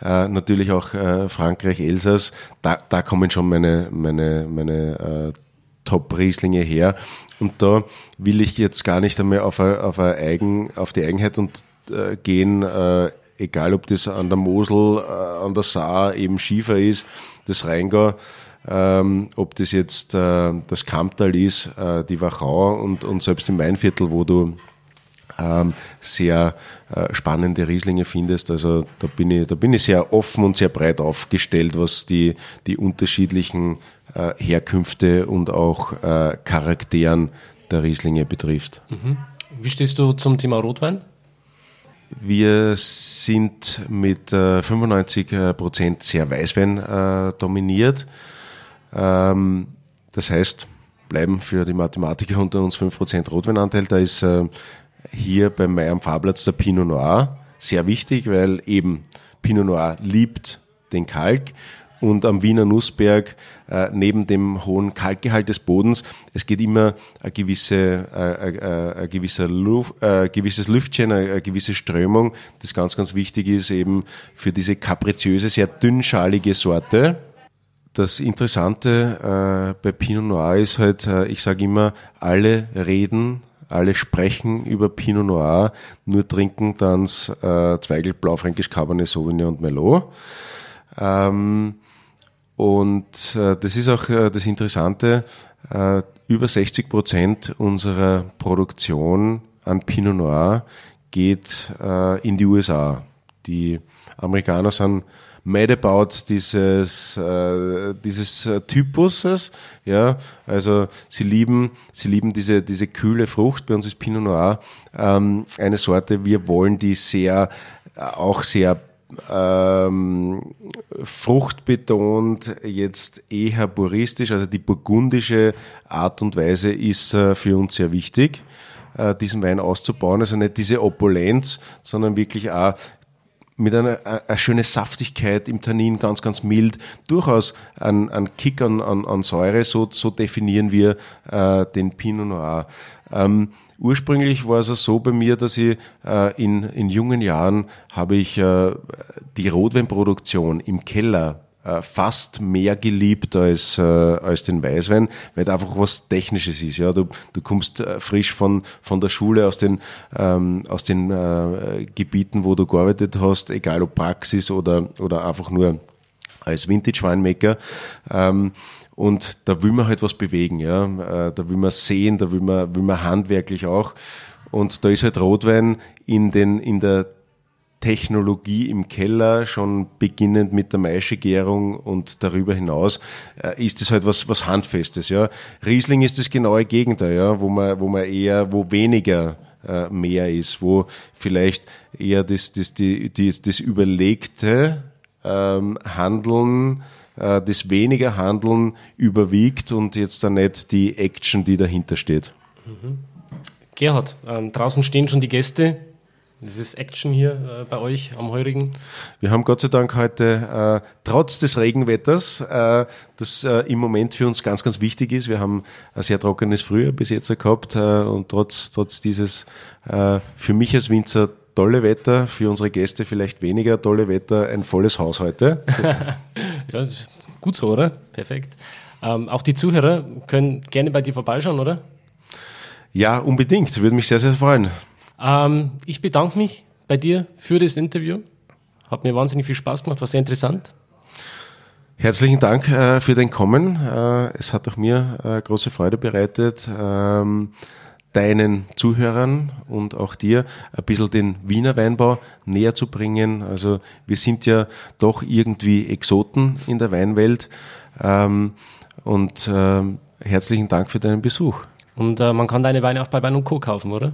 äh, natürlich auch äh, Frankreich, Elsass. Da, da kommen schon meine, meine, meine Top-Rieslinge her. Und da will ich jetzt gar nicht einmal auf, eine, auf, eine Eigen, auf die Eigenheit und, äh, gehen, äh, egal ob das an der Mosel, äh, an der Saar eben Schiefer ist, das Rheingau ähm, ob das jetzt äh, das Kamptal ist, äh, die Wachau und, und selbst im Weinviertel, wo du ähm, sehr äh, spannende Rieslinge findest. Also da bin ich, da bin ich sehr offen und sehr breit aufgestellt, was die, die unterschiedlichen äh, Herkünfte und auch äh, Charakteren der Rieslinge betrifft. Mhm. Wie stehst du zum Thema Rotwein? Wir sind mit äh, 95 äh, Prozent sehr Weißwein äh, dominiert. Ähm, das heißt, bleiben für die Mathematiker unter uns 5% Rotweinanteil. Da ist äh, hier beim Mai am Fahrplatz der Pinot Noir sehr wichtig, weil eben Pinot Noir liebt den Kalk. Und am Wiener Nussberg äh, neben dem hohen Kalkgehalt des Bodens, es geht immer ein, gewisse, äh, äh, ein gewisser Luft, äh, gewisses Lüftchen, eine, gewisse Strömung, das ganz, ganz wichtig ist eben für diese kapriziöse, sehr dünnschalige Sorte das Interessante äh, bei Pinot Noir ist halt, äh, ich sage immer, alle reden, alle sprechen über Pinot Noir, nur trinken dann äh, Zweigel, Blaufränkisch, Cabernet Sauvignon und Merlot. Ähm, und äh, das ist auch äh, das Interessante, äh, über 60 Prozent unserer Produktion an Pinot Noir geht äh, in die USA. Die Amerikaner sind mad about dieses, äh, dieses äh, Typuses, ja, also sie lieben, sie lieben diese, diese kühle Frucht, bei uns ist Pinot Noir ähm, eine Sorte, wir wollen die sehr, äh, auch sehr ähm, fruchtbetont, jetzt eher puristisch, also die burgundische Art und Weise ist äh, für uns sehr wichtig äh, diesen Wein auszubauen. Also nicht diese Opulenz, sondern wirklich auch mit einer, einer schönen Saftigkeit im Tannin, ganz, ganz mild, durchaus ein, ein Kick an, an, an Säure, so, so definieren wir äh, den Pinot Noir. Ähm, ursprünglich war es so bei mir, dass ich äh, in, in jungen Jahren habe ich äh, die Rotweinproduktion im Keller äh, fast mehr geliebt als, äh, als den Weißwein, weil da einfach was Technisches ist. Ja, du, du kommst äh, frisch von, von der Schule aus den, ähm, aus den äh, Gebieten, wo du gearbeitet hast, egal ob Praxis oder, oder einfach nur als Vintage-Winemaker. Ähm, und da will man halt was bewegen, ja. Äh, da will man sehen, da will man, will man handwerklich auch. Und da ist halt Rotwein in den, in der Technologie im Keller, schon beginnend mit der Maischegärung und darüber hinaus, äh, ist es halt was, was Handfestes, ja. Riesling ist das genaue Gegenteil, ja, wo man, wo man eher, wo weniger äh, mehr ist, wo vielleicht eher das, das, die, die, das überlegte ähm, Handeln, äh, das weniger Handeln überwiegt und jetzt dann nicht die Action, die dahinter steht. Mhm. Gerhard, ähm, draußen stehen schon die Gäste. Das ist Action hier äh, bei euch am Heurigen. Wir haben Gott sei Dank heute, äh, trotz des Regenwetters, äh, das äh, im Moment für uns ganz, ganz wichtig ist. Wir haben ein sehr trockenes Frühjahr bis jetzt gehabt äh, und trotz, trotz dieses äh, für mich als Winzer tolle Wetter, für unsere Gäste vielleicht weniger tolle Wetter, ein volles Haus heute. [laughs] ja, gut so, oder? Perfekt. Ähm, auch die Zuhörer können gerne bei dir vorbeischauen, oder? Ja, unbedingt. Würde mich sehr, sehr freuen. Ähm, ich bedanke mich bei dir für das Interview. Hat mir wahnsinnig viel Spaß gemacht, war sehr interessant. Herzlichen Dank äh, für dein Kommen. Äh, es hat auch mir äh, große Freude bereitet, ähm, deinen Zuhörern und auch dir ein bisschen den Wiener Weinbau näher zu bringen. Also wir sind ja doch irgendwie Exoten in der Weinwelt. Ähm, und ähm, herzlichen Dank für deinen Besuch. Und äh, man kann deine Weine auch bei Wein Co. kaufen, oder?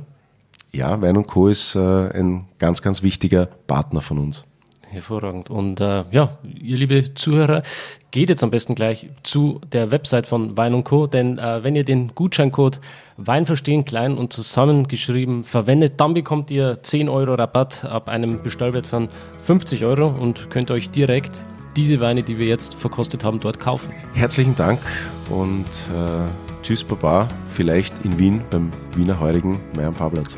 Ja, Wein Co. ist äh, ein ganz, ganz wichtiger Partner von uns. Hervorragend. Und äh, ja, ihr liebe Zuhörer, geht jetzt am besten gleich zu der Website von Wein Co., denn äh, wenn ihr den Gutscheincode Wein verstehen klein und zusammengeschrieben verwendet, dann bekommt ihr 10 Euro Rabatt ab einem Bestellwert von 50 Euro und könnt euch direkt diese Weine, die wir jetzt verkostet haben, dort kaufen. Herzlichen Dank und äh, tschüss Baba, vielleicht in Wien beim Wiener Heurigen Mai am Fahrplatz.